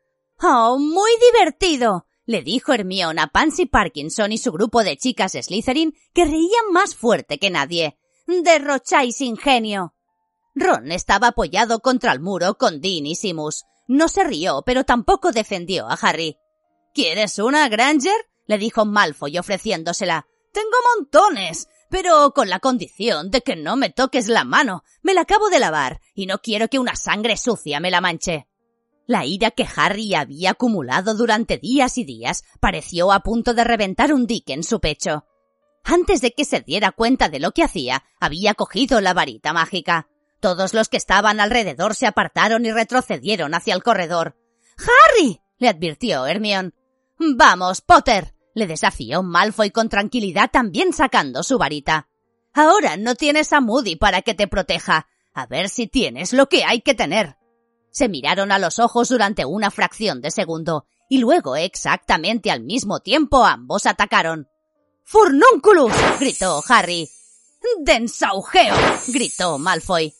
¡Oh, muy divertido! le dijo Hermione a Pansy Parkinson y su grupo de chicas Slytherin que reían más fuerte que nadie. ¡Derrocháis ingenio! Ron estaba apoyado contra el muro con Dean y Simus. No se rió, pero tampoco defendió a Harry. ¿Quieres una, Granger? le dijo Malfoy ofreciéndosela. Tengo montones, pero con la condición de que no me toques la mano. Me la acabo de lavar y no quiero que una sangre sucia me la manche. La ira que Harry había acumulado durante días y días pareció a punto de reventar un dique en su pecho. Antes de que se diera cuenta de lo que hacía, había cogido la varita mágica. Todos los que estaban alrededor se apartaron y retrocedieron hacia el corredor. ¡Harry! le advirtió Hermione. Vamos, Potter, le desafió Malfoy con tranquilidad también sacando su varita. Ahora no tienes a Moody para que te proteja. A ver si tienes lo que hay que tener. Se miraron a los ojos durante una fracción de segundo, y luego exactamente al mismo tiempo ambos atacaron. ¡Furnúnculus! gritó Harry. ¡Densaugeo! gritó Malfoy.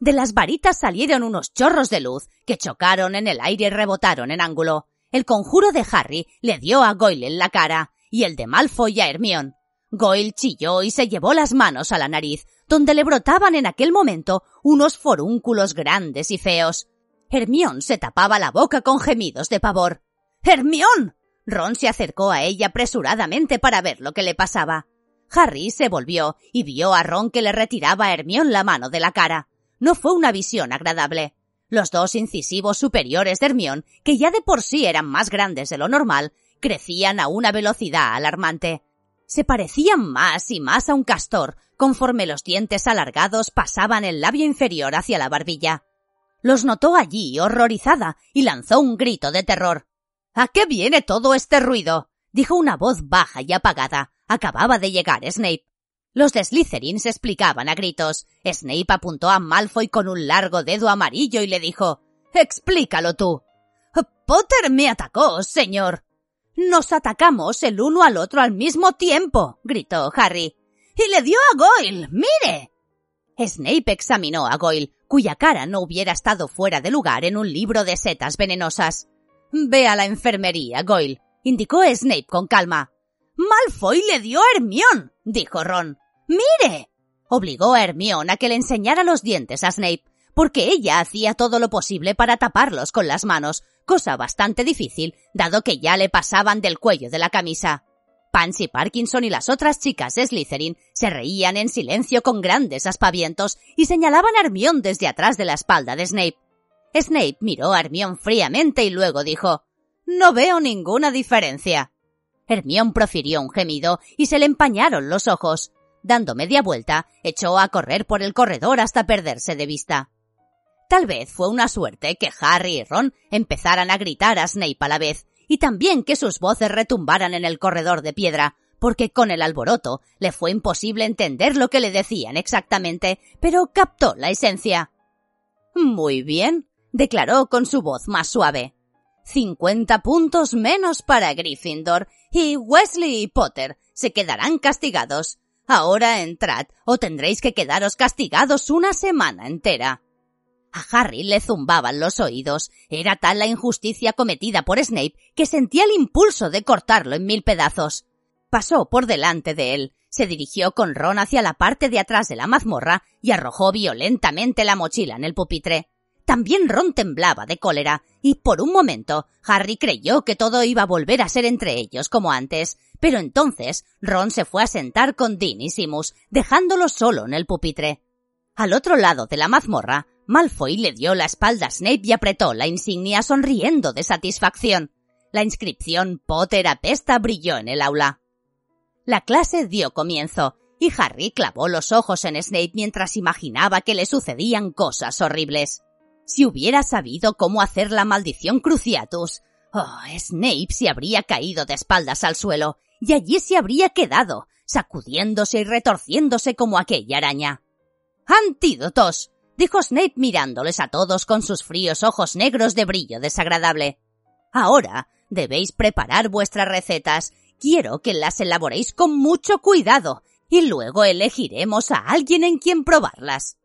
De las varitas salieron unos chorros de luz que chocaron en el aire y rebotaron en ángulo. El conjuro de Harry le dio a Goyle en la cara y el de Malfoy a Hermión. Goyle chilló y se llevó las manos a la nariz, donde le brotaban en aquel momento unos forúnculos grandes y feos. Hermión se tapaba la boca con gemidos de pavor. ¡Hermión! Ron se acercó a ella apresuradamente para ver lo que le pasaba. Harry se volvió y vio a Ron que le retiraba a Hermión la mano de la cara. No fue una visión agradable. Los dos incisivos superiores de Hermión, que ya de por sí eran más grandes de lo normal, crecían a una velocidad alarmante. Se parecían más y más a un castor, conforme los dientes alargados pasaban el labio inferior hacia la barbilla. Los notó allí, horrorizada, y lanzó un grito de terror. ¿A qué viene todo este ruido? dijo una voz baja y apagada. Acababa de llegar Snape. Los de Slytherin se explicaban a gritos. Snape apuntó a Malfoy con un largo dedo amarillo y le dijo Explícalo tú. Potter me atacó, señor. Nos atacamos el uno al otro al mismo tiempo, gritó Harry. y le dio a Goyle. ¡Mire! Snape examinó a Goyle, cuya cara no hubiera estado fuera de lugar en un libro de setas venenosas. Ve a la enfermería, Goyle, indicó Snape con calma. Malfoy le dio a Hermión, dijo Ron. ¡Mire! Obligó a Hermión a que le enseñara los dientes a Snape, porque ella hacía todo lo posible para taparlos con las manos, cosa bastante difícil, dado que ya le pasaban del cuello de la camisa. Pansy Parkinson y las otras chicas de Slytherin se reían en silencio con grandes aspavientos y señalaban a Hermión desde atrás de la espalda de Snape. Snape miró a Hermión fríamente y luego dijo No veo ninguna diferencia. Hermión profirió un gemido y se le empañaron los ojos. Dando media vuelta, echó a correr por el corredor hasta perderse de vista. Tal vez fue una suerte que Harry y Ron empezaran a gritar a Snape a la vez, y también que sus voces retumbaran en el corredor de piedra, porque con el alboroto le fue imposible entender lo que le decían exactamente, pero captó la esencia. Muy bien, declaró con su voz más suave. Cincuenta puntos menos para Gryffindor y Wesley y Potter se quedarán castigados. Ahora entrad o tendréis que quedaros castigados una semana entera. A Harry le zumbaban los oídos. Era tal la injusticia cometida por Snape que sentía el impulso de cortarlo en mil pedazos. Pasó por delante de él, se dirigió con Ron hacia la parte de atrás de la mazmorra y arrojó violentamente la mochila en el pupitre. También Ron temblaba de cólera, y por un momento Harry creyó que todo iba a volver a ser entre ellos como antes, pero entonces Ron se fue a sentar con Dean y Simus, dejándolo solo en el pupitre. Al otro lado de la mazmorra, Malfoy le dio la espalda a Snape y apretó la insignia sonriendo de satisfacción. La inscripción Potter apesta brilló en el aula. La clase dio comienzo, y Harry clavó los ojos en Snape mientras imaginaba que le sucedían cosas horribles. Si hubiera sabido cómo hacer la maldición Cruciatus, oh, Snape se habría caído de espaldas al suelo, y allí se habría quedado, sacudiéndose y retorciéndose como aquella araña. Antídotos, dijo Snape mirándoles a todos con sus fríos ojos negros de brillo desagradable. Ahora debéis preparar vuestras recetas. Quiero que las elaboréis con mucho cuidado, y luego elegiremos a alguien en quien probarlas.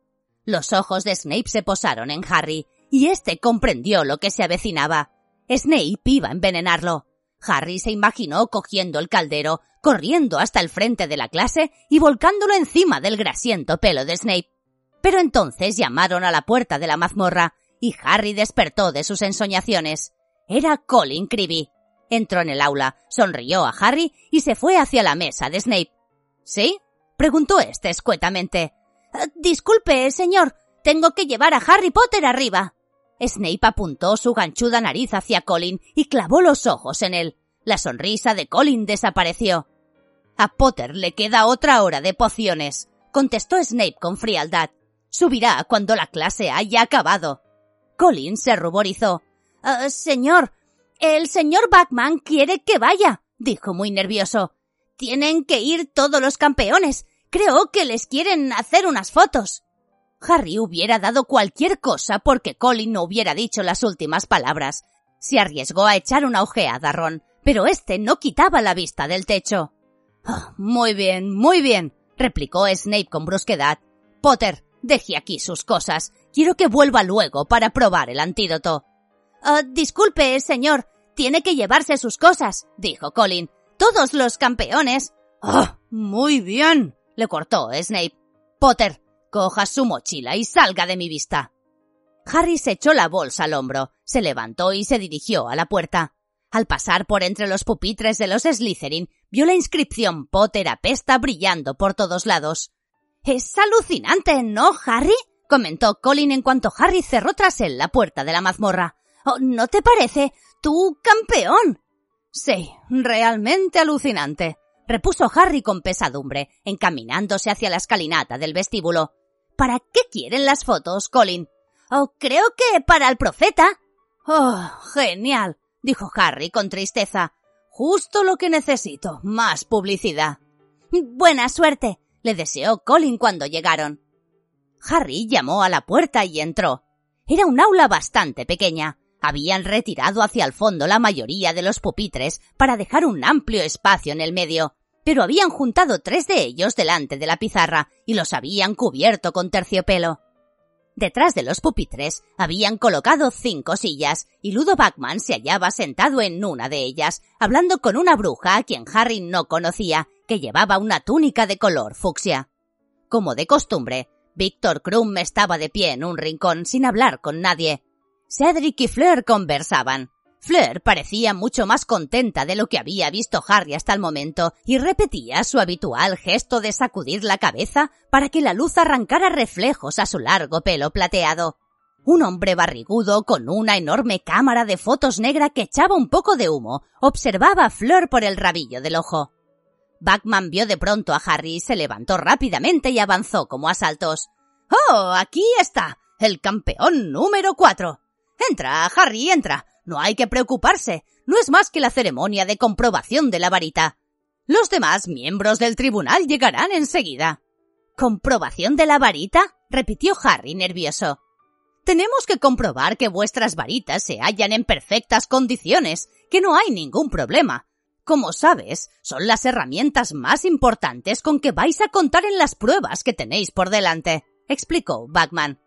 Los ojos de Snape se posaron en Harry, y éste comprendió lo que se avecinaba. Snape iba a envenenarlo. Harry se imaginó cogiendo el caldero, corriendo hasta el frente de la clase y volcándolo encima del grasiento pelo de Snape. Pero entonces llamaron a la puerta de la mazmorra y Harry despertó de sus ensoñaciones. Era Colin Creevy. Entró en el aula, sonrió a Harry y se fue hacia la mesa de Snape. ¿Sí? preguntó éste escuetamente. Disculpe, señor. Tengo que llevar a Harry Potter arriba. Snape apuntó su ganchuda nariz hacia Colin y clavó los ojos en él. La sonrisa de Colin desapareció. A Potter le queda otra hora de pociones, contestó Snape con frialdad. Subirá cuando la clase haya acabado. Colin se ruborizó. Eh, señor, el señor Batman quiere que vaya, dijo muy nervioso. Tienen que ir todos los campeones. Creo que les quieren hacer unas fotos. Harry hubiera dado cualquier cosa porque Colin no hubiera dicho las últimas palabras. Se arriesgó a echar una ojeada a Ron, pero este no quitaba la vista del techo. Ah, muy bien, muy bien, replicó Snape con brusquedad. Potter, deje aquí sus cosas. Quiero que vuelva luego para probar el antídoto. Ah, disculpe, señor. Tiene que llevarse sus cosas, dijo Colin. Todos los campeones. Ah, muy bien, le cortó Snape. Potter, coja su mochila y salga de mi vista. Harry se echó la bolsa al hombro, se levantó y se dirigió a la puerta. Al pasar por entre los pupitres de los Slytherin, vio la inscripción Potter apesta brillando por todos lados. Es alucinante, ¿no, Harry? comentó Colin en cuanto Harry cerró tras él la puerta de la mazmorra. Oh, ¿No te parece? ¡Tú, campeón! Sí, realmente alucinante, repuso Harry con pesadumbre, encaminándose hacia la escalinata del vestíbulo. ¿Para qué quieren las fotos, Colin? Oh, creo que para el profeta. Oh, genial, dijo Harry con tristeza. Justo lo que necesito, más publicidad. Buena suerte, le deseó Colin cuando llegaron. Harry llamó a la puerta y entró. Era un aula bastante pequeña. Habían retirado hacia el fondo la mayoría de los pupitres para dejar un amplio espacio en el medio, pero habían juntado tres de ellos delante de la pizarra y los habían cubierto con terciopelo. Detrás de los pupitres habían colocado cinco sillas y Ludo Bachman se hallaba sentado en una de ellas, hablando con una bruja a quien Harry no conocía, que llevaba una túnica de color fucsia. Como de costumbre, Víctor Krum estaba de pie en un rincón sin hablar con nadie. Cedric y Fleur conversaban. Fleur parecía mucho más contenta de lo que había visto Harry hasta el momento y repetía su habitual gesto de sacudir la cabeza para que la luz arrancara reflejos a su largo pelo plateado. Un hombre barrigudo con una enorme cámara de fotos negra que echaba un poco de humo observaba a Fleur por el rabillo del ojo. Backman vio de pronto a Harry, se levantó rápidamente y avanzó como a saltos. ¡Oh! Aquí está. el campeón número cuatro. Entra, Harry, entra. No hay que preocuparse. No es más que la ceremonia de comprobación de la varita. Los demás miembros del tribunal llegarán enseguida. ¿Comprobación de la varita? repitió Harry nervioso. Tenemos que comprobar que vuestras varitas se hallan en perfectas condiciones, que no hay ningún problema. Como sabes, son las herramientas más importantes con que vais a contar en las pruebas que tenéis por delante, explicó Bagman.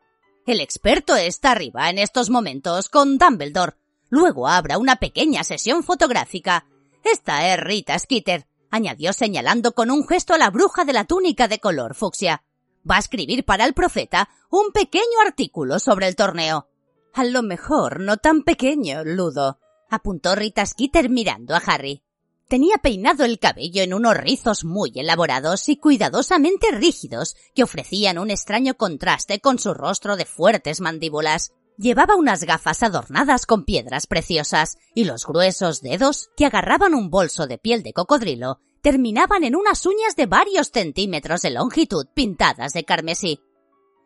El experto está arriba en estos momentos con Dumbledore, Luego habrá una pequeña sesión fotográfica. Esta es Rita Skeeter, añadió señalando con un gesto a la bruja de la túnica de color fucsia. Va a escribir para el profeta un pequeño artículo sobre el torneo. A lo mejor no tan pequeño, Ludo, apuntó Rita Skeeter mirando a Harry. Tenía peinado el cabello en unos rizos muy elaborados y cuidadosamente rígidos que ofrecían un extraño contraste con su rostro de fuertes mandíbulas. Llevaba unas gafas adornadas con piedras preciosas y los gruesos dedos que agarraban un bolso de piel de cocodrilo terminaban en unas uñas de varios centímetros de longitud pintadas de carmesí.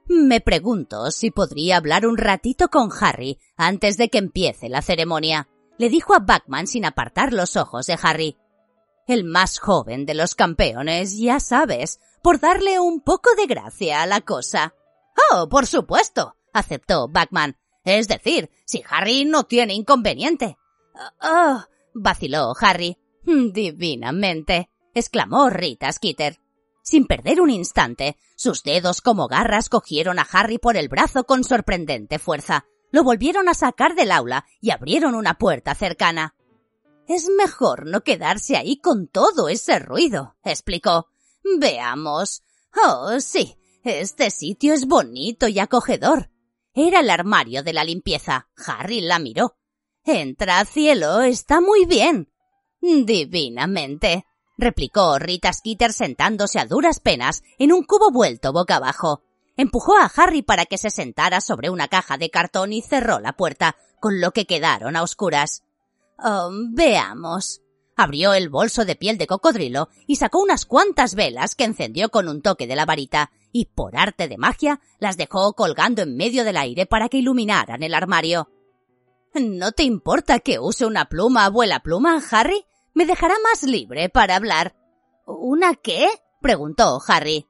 Me pregunto si podría hablar un ratito con Harry antes de que empiece la ceremonia, le dijo a Backman sin apartar los ojos de Harry. El más joven de los campeones, ya sabes, por darle un poco de gracia a la cosa. Oh, por supuesto, aceptó Backman, es decir, si Harry no tiene inconveniente. Oh, vaciló Harry. Divinamente, exclamó Rita Skeeter. Sin perder un instante, sus dedos como garras cogieron a Harry por el brazo con sorprendente fuerza. Lo volvieron a sacar del aula y abrieron una puerta cercana. Es mejor no quedarse ahí con todo ese ruido, explicó. Veamos. Oh, sí, este sitio es bonito y acogedor. Era el armario de la limpieza. Harry la miró. Entra, cielo, está muy bien. Divinamente, replicó Rita Skeeter sentándose a duras penas en un cubo vuelto boca abajo. Empujó a Harry para que se sentara sobre una caja de cartón y cerró la puerta, con lo que quedaron a oscuras. Oh, veamos. Abrió el bolso de piel de cocodrilo y sacó unas cuantas velas que encendió con un toque de la varita y por arte de magia las dejó colgando en medio del aire para que iluminaran el armario. ¿No te importa que use una pluma, abuela pluma, Harry? Me dejará más libre para hablar. ¿Una qué? preguntó Harry.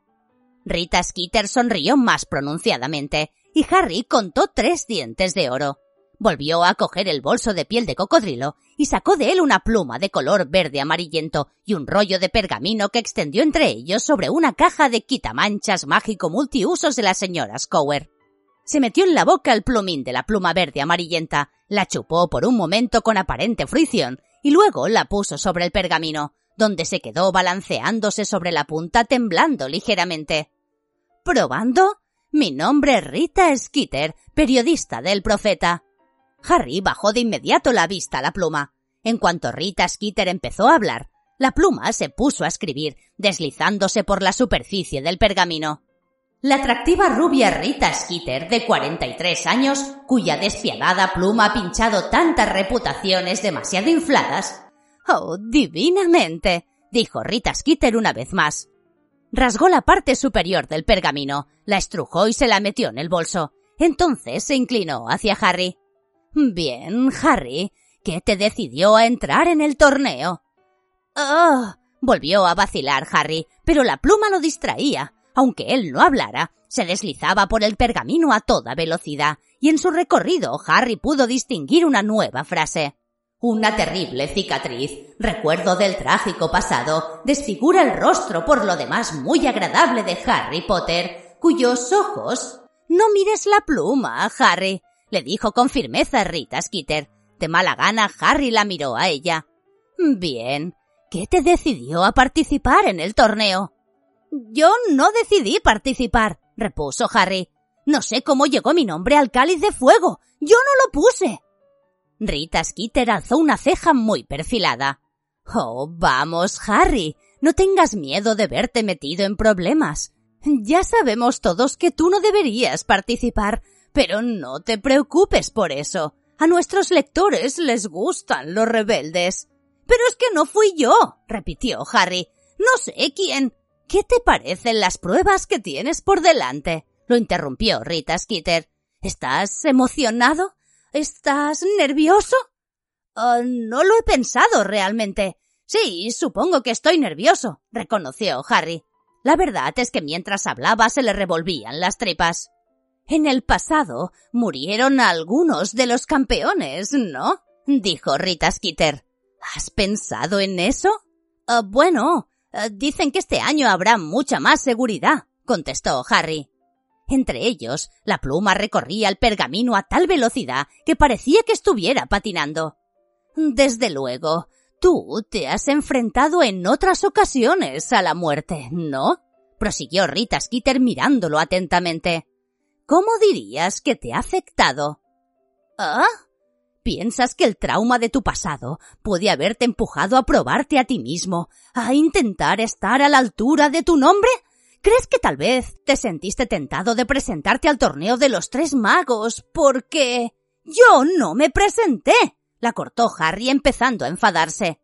Rita Skeeter sonrió más pronunciadamente, y Harry contó tres dientes de oro. Volvió a coger el bolso de piel de cocodrilo y sacó de él una pluma de color verde amarillento y un rollo de pergamino que extendió entre ellos sobre una caja de quitamanchas mágico multiusos de la señora Scower. Se metió en la boca el plumín de la pluma verde amarillenta, la chupó por un momento con aparente fruición y luego la puso sobre el pergamino, donde se quedó balanceándose sobre la punta temblando ligeramente. ¿Probando? Mi nombre es Rita Skeeter, periodista del Profeta. Harry bajó de inmediato la vista a la pluma. En cuanto Rita Skeeter empezó a hablar, la pluma se puso a escribir, deslizándose por la superficie del pergamino. La atractiva rubia Rita Skeeter, de 43 años, cuya despiadada pluma ha pinchado tantas reputaciones demasiado infladas. Oh, divinamente, dijo Rita Skeeter una vez más. Rasgó la parte superior del pergamino, la estrujó y se la metió en el bolso. Entonces se inclinó hacia Harry. Bien, Harry, ¿qué te decidió a entrar en el torneo? Oh, volvió a vacilar Harry, pero la pluma lo distraía. Aunque él no hablara, se deslizaba por el pergamino a toda velocidad, y en su recorrido Harry pudo distinguir una nueva frase. Una terrible cicatriz, recuerdo del trágico pasado, desfigura el rostro por lo demás muy agradable de Harry Potter, cuyos ojos... No mires la pluma, Harry, le dijo con firmeza Rita Skeeter. De mala gana, Harry la miró a ella. Bien. ¿Qué te decidió a participar en el torneo? Yo no decidí participar, repuso Harry. No sé cómo llegó mi nombre al cáliz de fuego. Yo no lo puse. Rita Skeeter alzó una ceja muy perfilada. Oh, vamos, Harry, no tengas miedo de verte metido en problemas. Ya sabemos todos que tú no deberías participar, pero no te preocupes por eso. A nuestros lectores les gustan los rebeldes. Pero es que no fui yo, repitió Harry. No sé quién. ¿Qué te parecen las pruebas que tienes por delante? lo interrumpió Rita Skeeter. ¿Estás emocionado? ¿Estás nervioso? Oh, no lo he pensado realmente. Sí, supongo que estoy nervioso, reconoció Harry. La verdad es que mientras hablaba se le revolvían las tripas. En el pasado murieron algunos de los campeones, ¿no? dijo Rita Skeeter. ¿Has pensado en eso? Oh, bueno, eh, dicen que este año habrá mucha más seguridad, contestó Harry. Entre ellos, la pluma recorría el pergamino a tal velocidad que parecía que estuviera patinando. Desde luego, tú te has enfrentado en otras ocasiones a la muerte, ¿no? prosiguió Rita Skeeter mirándolo atentamente. ¿Cómo dirías que te ha afectado? ¿Ah? ¿Piensas que el trauma de tu pasado puede haberte empujado a probarte a ti mismo, a intentar estar a la altura de tu nombre? ¿Crees que tal vez te sentiste tentado de presentarte al torneo de los tres magos porque... Yo no me presenté. La cortó Harry empezando a enfadarse.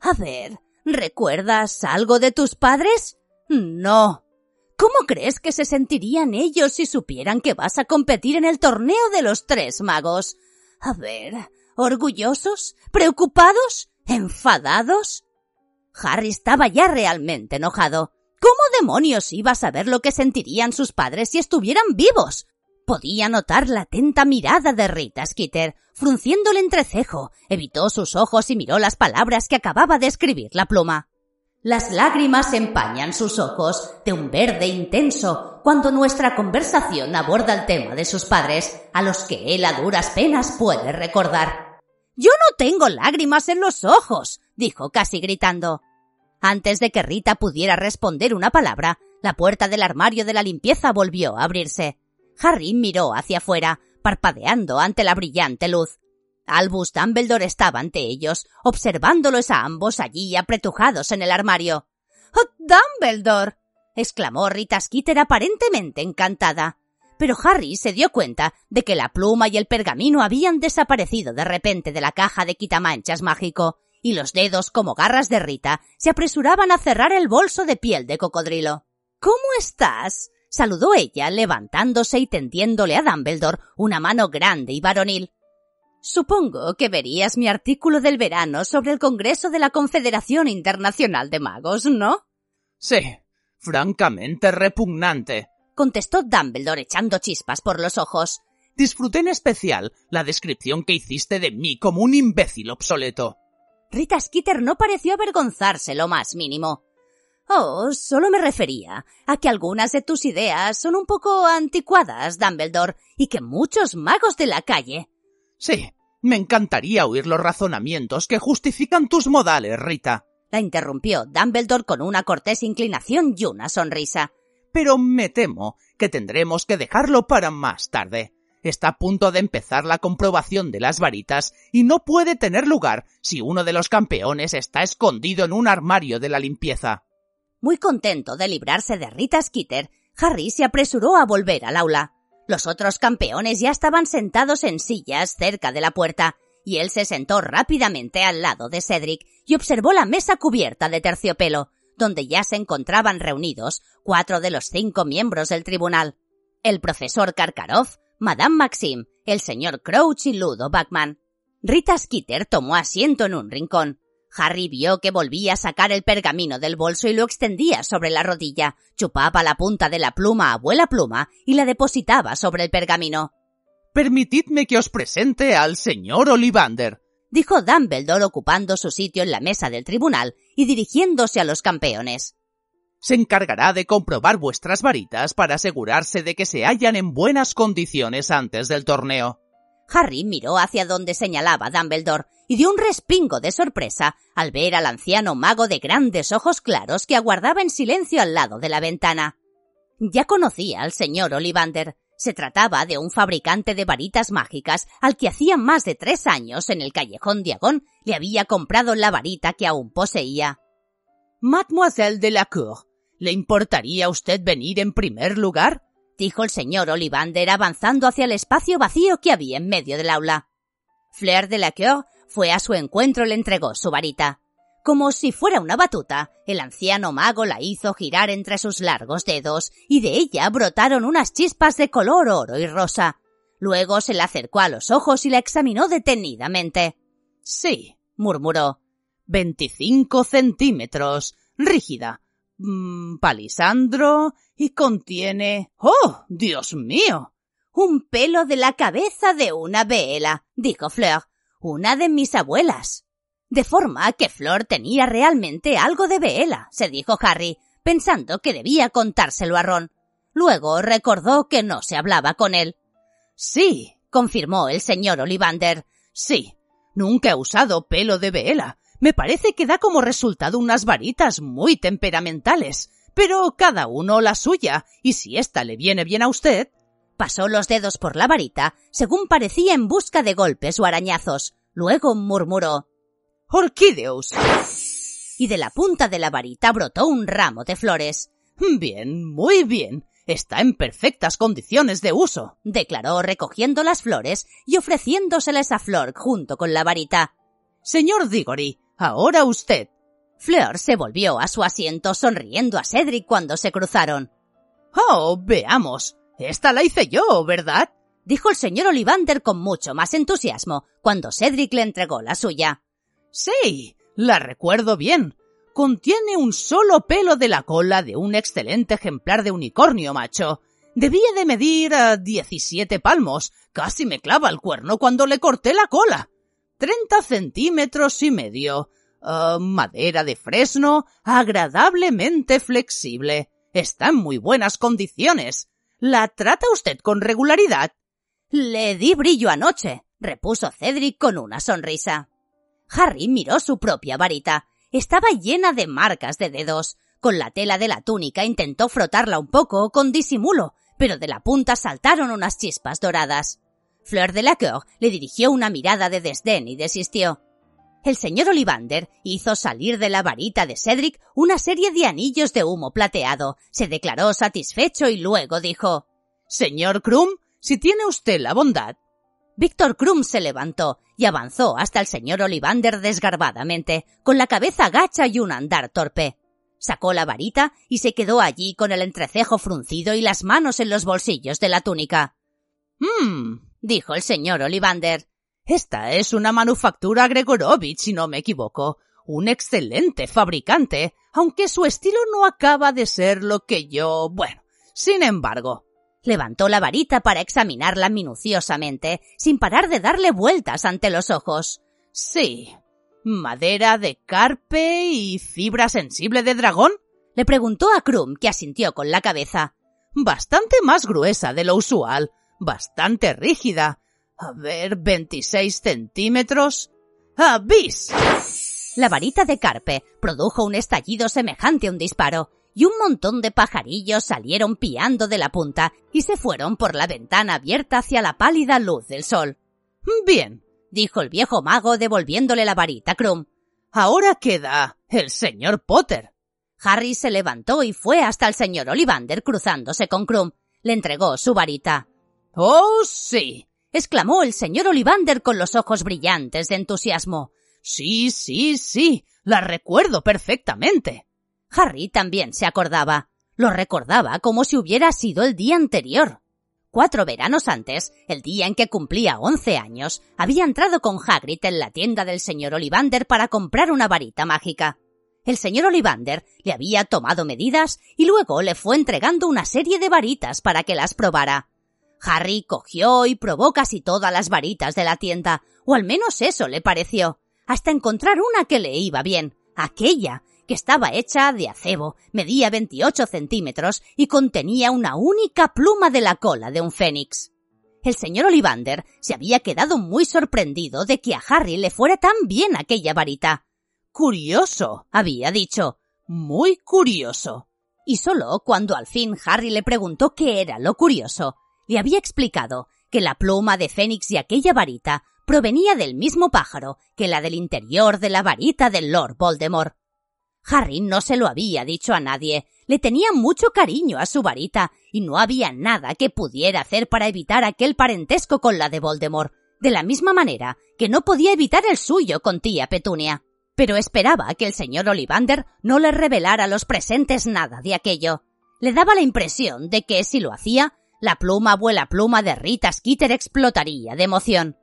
A ver, ¿recuerdas algo de tus padres? No. ¿Cómo crees que se sentirían ellos si supieran que vas a competir en el torneo de los tres magos? A ver, ¿orgullosos? ¿Preocupados? ¿Enfadados? Harry estaba ya realmente enojado. ¿Cómo demonios iba a saber lo que sentirían sus padres si estuvieran vivos? Podía notar la atenta mirada de Rita Skeeter, frunciendo el entrecejo, evitó sus ojos y miró las palabras que acababa de escribir la pluma. Las lágrimas empañan sus ojos de un verde intenso cuando nuestra conversación aborda el tema de sus padres, a los que él a duras penas puede recordar. Yo no tengo lágrimas en los ojos, dijo casi gritando. Antes de que Rita pudiera responder una palabra, la puerta del armario de la limpieza volvió a abrirse. Harry miró hacia afuera, parpadeando ante la brillante luz. Albus Dumbledore estaba ante ellos, observándolos a ambos allí apretujados en el armario. ¡Oh, Dumbledore! exclamó Rita Skeeter aparentemente encantada. Pero Harry se dio cuenta de que la pluma y el pergamino habían desaparecido de repente de la caja de quitamanchas mágico, y los dedos como garras de Rita se apresuraban a cerrar el bolso de piel de cocodrilo. ¿Cómo estás? saludó ella, levantándose y tendiéndole a Dumbledore una mano grande y varonil. Supongo que verías mi artículo del verano sobre el Congreso de la Confederación Internacional de Magos, ¿no? Sí, francamente repugnante, contestó Dumbledore echando chispas por los ojos. Disfruté en especial la descripción que hiciste de mí como un imbécil obsoleto. Rita Skeeter no pareció avergonzarse lo más mínimo. Oh, solo me refería a que algunas de tus ideas son un poco anticuadas, Dumbledore, y que muchos magos de la calle. Sí, me encantaría oír los razonamientos que justifican tus modales, Rita. La interrumpió Dumbledore con una cortés inclinación y una sonrisa. Pero me temo que tendremos que dejarlo para más tarde. Está a punto de empezar la comprobación de las varitas y no puede tener lugar si uno de los campeones está escondido en un armario de la limpieza. Muy contento de librarse de Rita Skeeter, Harry se apresuró a volver al aula. Los otros campeones ya estaban sentados en sillas cerca de la puerta, y él se sentó rápidamente al lado de Cedric y observó la mesa cubierta de terciopelo, donde ya se encontraban reunidos cuatro de los cinco miembros del tribunal. El profesor Karkaroff, Madame Maxim, el señor Crouch y Ludo Bachman. Rita Skeeter tomó asiento en un rincón. Harry vio que volvía a sacar el pergamino del bolso y lo extendía sobre la rodilla, chupaba la punta de la pluma a abuela pluma y la depositaba sobre el pergamino. Permitidme que os presente al señor Ollivander, dijo Dumbledore ocupando su sitio en la mesa del tribunal y dirigiéndose a los campeones. Se encargará de comprobar vuestras varitas para asegurarse de que se hallan en buenas condiciones antes del torneo. Harry miró hacia donde señalaba Dumbledore y dio un respingo de sorpresa al ver al anciano mago de grandes ojos claros que aguardaba en silencio al lado de la ventana. Ya conocía al señor Ollivander. Se trataba de un fabricante de varitas mágicas al que hacía más de tres años en el callejón Diagon le había comprado la varita que aún poseía. Mademoiselle de la ¿le importaría a usted venir en primer lugar? Dijo el señor Ollivander avanzando hacia el espacio vacío que había en medio del aula. Fleur de la fue a su encuentro y le entregó su varita. Como si fuera una batuta, el anciano mago la hizo girar entre sus largos dedos y de ella brotaron unas chispas de color oro y rosa. Luego se la acercó a los ojos y la examinó detenidamente. Sí, murmuró. Veinticinco centímetros. Rígida. Mm, palisandro. y contiene. ¡Oh! Dios mío. Un pelo de la cabeza de una vela, dijo Fleur. Una de mis abuelas. De forma que Flor tenía realmente algo de vela, se dijo Harry, pensando que debía contárselo a Ron. Luego recordó que no se hablaba con él. Sí, confirmó el señor Olivander. Sí. Nunca he usado pelo de vela. Me parece que da como resultado unas varitas muy temperamentales. Pero cada uno la suya, y si ésta le viene bien a usted. Pasó los dedos por la varita, según parecía en busca de golpes o arañazos. Luego murmuró Orquídeos. Y de la punta de la varita brotó un ramo de flores. Bien, muy bien. Está en perfectas condiciones de uso, declaró recogiendo las flores y ofreciéndoseles a Flor junto con la varita. Señor Diggory, ahora usted. Fleur se volvió a su asiento sonriendo a Cedric cuando se cruzaron. Oh, veamos. Esta la hice yo, ¿verdad? dijo el señor Olivander con mucho más entusiasmo cuando Cedric le entregó la suya. Sí, la recuerdo bien. Contiene un solo pelo de la cola de un excelente ejemplar de unicornio macho. Debía de medir a diecisiete palmos. Casi me clava el cuerno cuando le corté la cola. Treinta centímetros y medio. Ah, madera de fresno, agradablemente flexible. Está en muy buenas condiciones. ¿La trata usted con regularidad? Le di brillo anoche, repuso Cedric con una sonrisa. Harry miró su propia varita. Estaba llena de marcas de dedos. Con la tela de la túnica intentó frotarla un poco con disimulo, pero de la punta saltaron unas chispas doradas. Fleur de la Cour le dirigió una mirada de desdén y desistió. El señor Olivander hizo salir de la varita de Cedric una serie de anillos de humo plateado, se declaró satisfecho y luego dijo Señor Krum, si tiene usted la bondad Víctor Krum se levantó y avanzó hasta el señor Olivander desgarbadamente, con la cabeza gacha y un andar torpe. Sacó la varita y se quedó allí con el entrecejo fruncido y las manos en los bolsillos de la túnica. Mmm, dijo el señor Olivander. Esta es una manufactura Gregorovich, si no me equivoco. Un excelente fabricante, aunque su estilo no acaba de ser lo que yo. bueno. Sin embargo, Levantó la varita para examinarla minuciosamente, sin parar de darle vueltas ante los ojos. Sí. ¿Madera de carpe y fibra sensible de dragón? Le preguntó a Krum, que asintió con la cabeza. Bastante más gruesa de lo usual, bastante rígida. A ver, veintiséis centímetros. ¡Avis! La varita de carpe produjo un estallido semejante a un disparo, y un montón de pajarillos salieron piando de la punta y se fueron por la ventana abierta hacia la pálida luz del sol. Bien, dijo el viejo mago devolviéndole la varita a Krum. Ahora queda el señor Potter. Harry se levantó y fue hasta el señor Olivander cruzándose con Krum. Le entregó su varita. Oh, sí. exclamó el señor Olivander con los ojos brillantes de entusiasmo. Sí, sí, sí. La recuerdo perfectamente. Harry también se acordaba. Lo recordaba como si hubiera sido el día anterior. Cuatro veranos antes, el día en que cumplía once años, había entrado con Hagrid en la tienda del señor Olivander para comprar una varita mágica. El señor Olivander le había tomado medidas y luego le fue entregando una serie de varitas para que las probara. Harry cogió y probó casi todas las varitas de la tienda, o al menos eso le pareció, hasta encontrar una que le iba bien, aquella, que estaba hecha de acebo, medía 28 centímetros y contenía una única pluma de la cola de un fénix. El señor Olivander se había quedado muy sorprendido de que a Harry le fuera tan bien aquella varita. Curioso, había dicho. Muy curioso. Y solo cuando al fin Harry le preguntó qué era lo curioso, le había explicado que la pluma de Fénix y aquella varita provenía del mismo pájaro que la del interior de la varita del Lord Voldemort. Harry no se lo había dicho a nadie, le tenía mucho cariño a su varita y no había nada que pudiera hacer para evitar aquel parentesco con la de Voldemort, de la misma manera que no podía evitar el suyo con tía Petunia. Pero esperaba que el señor Ollivander no le revelara a los presentes nada de aquello. Le daba la impresión de que si lo hacía, la pluma abuela pluma de Rita Skeeter explotaría de emoción.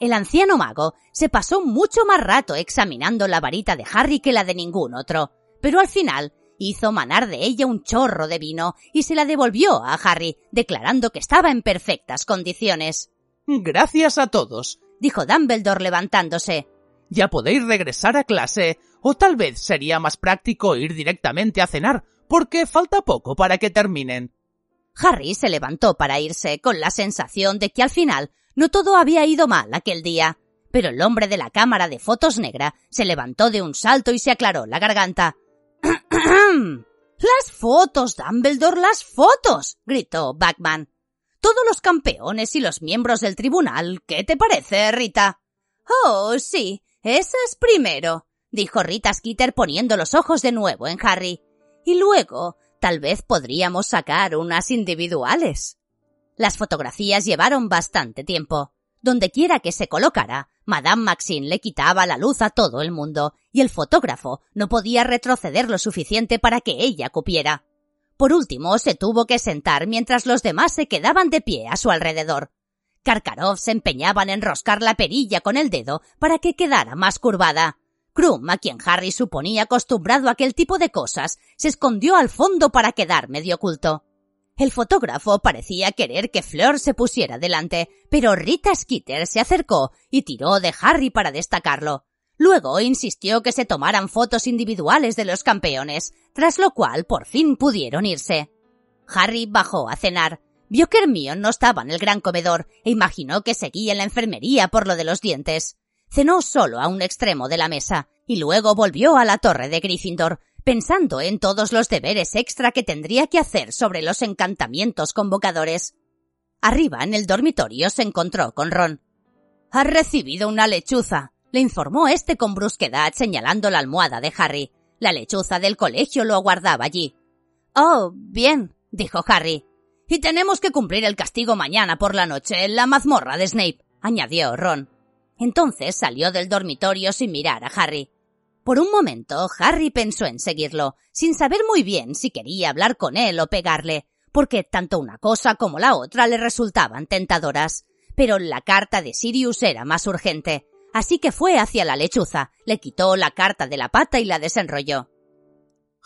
El anciano mago se pasó mucho más rato examinando la varita de Harry que la de ningún otro, pero al final hizo manar de ella un chorro de vino y se la devolvió a Harry, declarando que estaba en perfectas condiciones. Gracias a todos, dijo Dumbledore levantándose. Ya podéis regresar a clase, o tal vez sería más práctico ir directamente a cenar, porque falta poco para que terminen. Harry se levantó para irse, con la sensación de que al final no todo había ido mal aquel día. Pero el hombre de la cámara de fotos negra se levantó de un salto y se aclaró la garganta. las fotos, Dumbledore, las fotos. gritó Backman. Todos los campeones y los miembros del tribunal. ¿Qué te parece, Rita? Oh, sí, esas primero, dijo Rita Skeeter poniendo los ojos de nuevo en Harry. Y luego, tal vez podríamos sacar unas individuales. Las fotografías llevaron bastante tiempo. Donde quiera que se colocara, Madame Maxine le quitaba la luz a todo el mundo, y el fotógrafo no podía retroceder lo suficiente para que ella cupiera. Por último, se tuvo que sentar mientras los demás se quedaban de pie a su alrededor. Karkarov se empeñaba en enroscar la perilla con el dedo para que quedara más curvada. Krum, a quien Harry suponía acostumbrado a aquel tipo de cosas, se escondió al fondo para quedar medio oculto. El fotógrafo parecía querer que Fleur se pusiera delante, pero Rita Skeeter se acercó y tiró de Harry para destacarlo. Luego insistió que se tomaran fotos individuales de los campeones, tras lo cual por fin pudieron irse. Harry bajó a cenar. Vio que Hermione no estaba en el gran comedor e imaginó que seguía en la enfermería por lo de los dientes. Cenó solo a un extremo de la mesa y luego volvió a la torre de Gryffindor, pensando en todos los deberes extra que tendría que hacer sobre los encantamientos convocadores. Arriba, en el dormitorio, se encontró con Ron. Ha recibido una lechuza, le informó este con brusquedad señalando la almohada de Harry. La lechuza del colegio lo aguardaba allí. Oh, bien, dijo Harry. Y tenemos que cumplir el castigo mañana por la noche en la mazmorra de Snape, añadió Ron. Entonces salió del dormitorio sin mirar a Harry. Por un momento, Harry pensó en seguirlo, sin saber muy bien si quería hablar con él o pegarle, porque tanto una cosa como la otra le resultaban tentadoras. Pero la carta de Sirius era más urgente, así que fue hacia la lechuza, le quitó la carta de la pata y la desenrolló.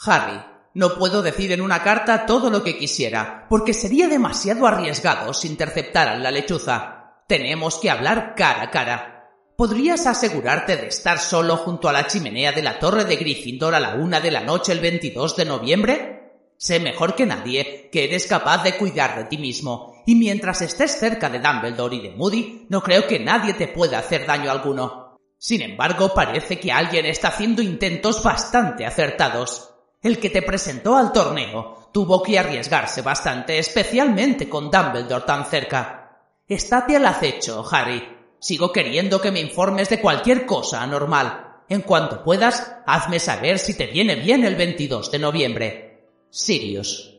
Harry, no puedo decir en una carta todo lo que quisiera, porque sería demasiado arriesgado si interceptaran la lechuza. Tenemos que hablar cara a cara. ¿Podrías asegurarte de estar solo junto a la chimenea de la torre de Gryffindor a la una de la noche el 22 de noviembre? Sé mejor que nadie que eres capaz de cuidar de ti mismo, y mientras estés cerca de Dumbledore y de Moody, no creo que nadie te pueda hacer daño alguno. Sin embargo, parece que alguien está haciendo intentos bastante acertados. El que te presentó al torneo tuvo que arriesgarse bastante, especialmente con Dumbledore tan cerca. Estate al acecho, Harry. Sigo queriendo que me informes de cualquier cosa anormal. En cuanto puedas, hazme saber si te viene bien el 22 de noviembre. Sirius.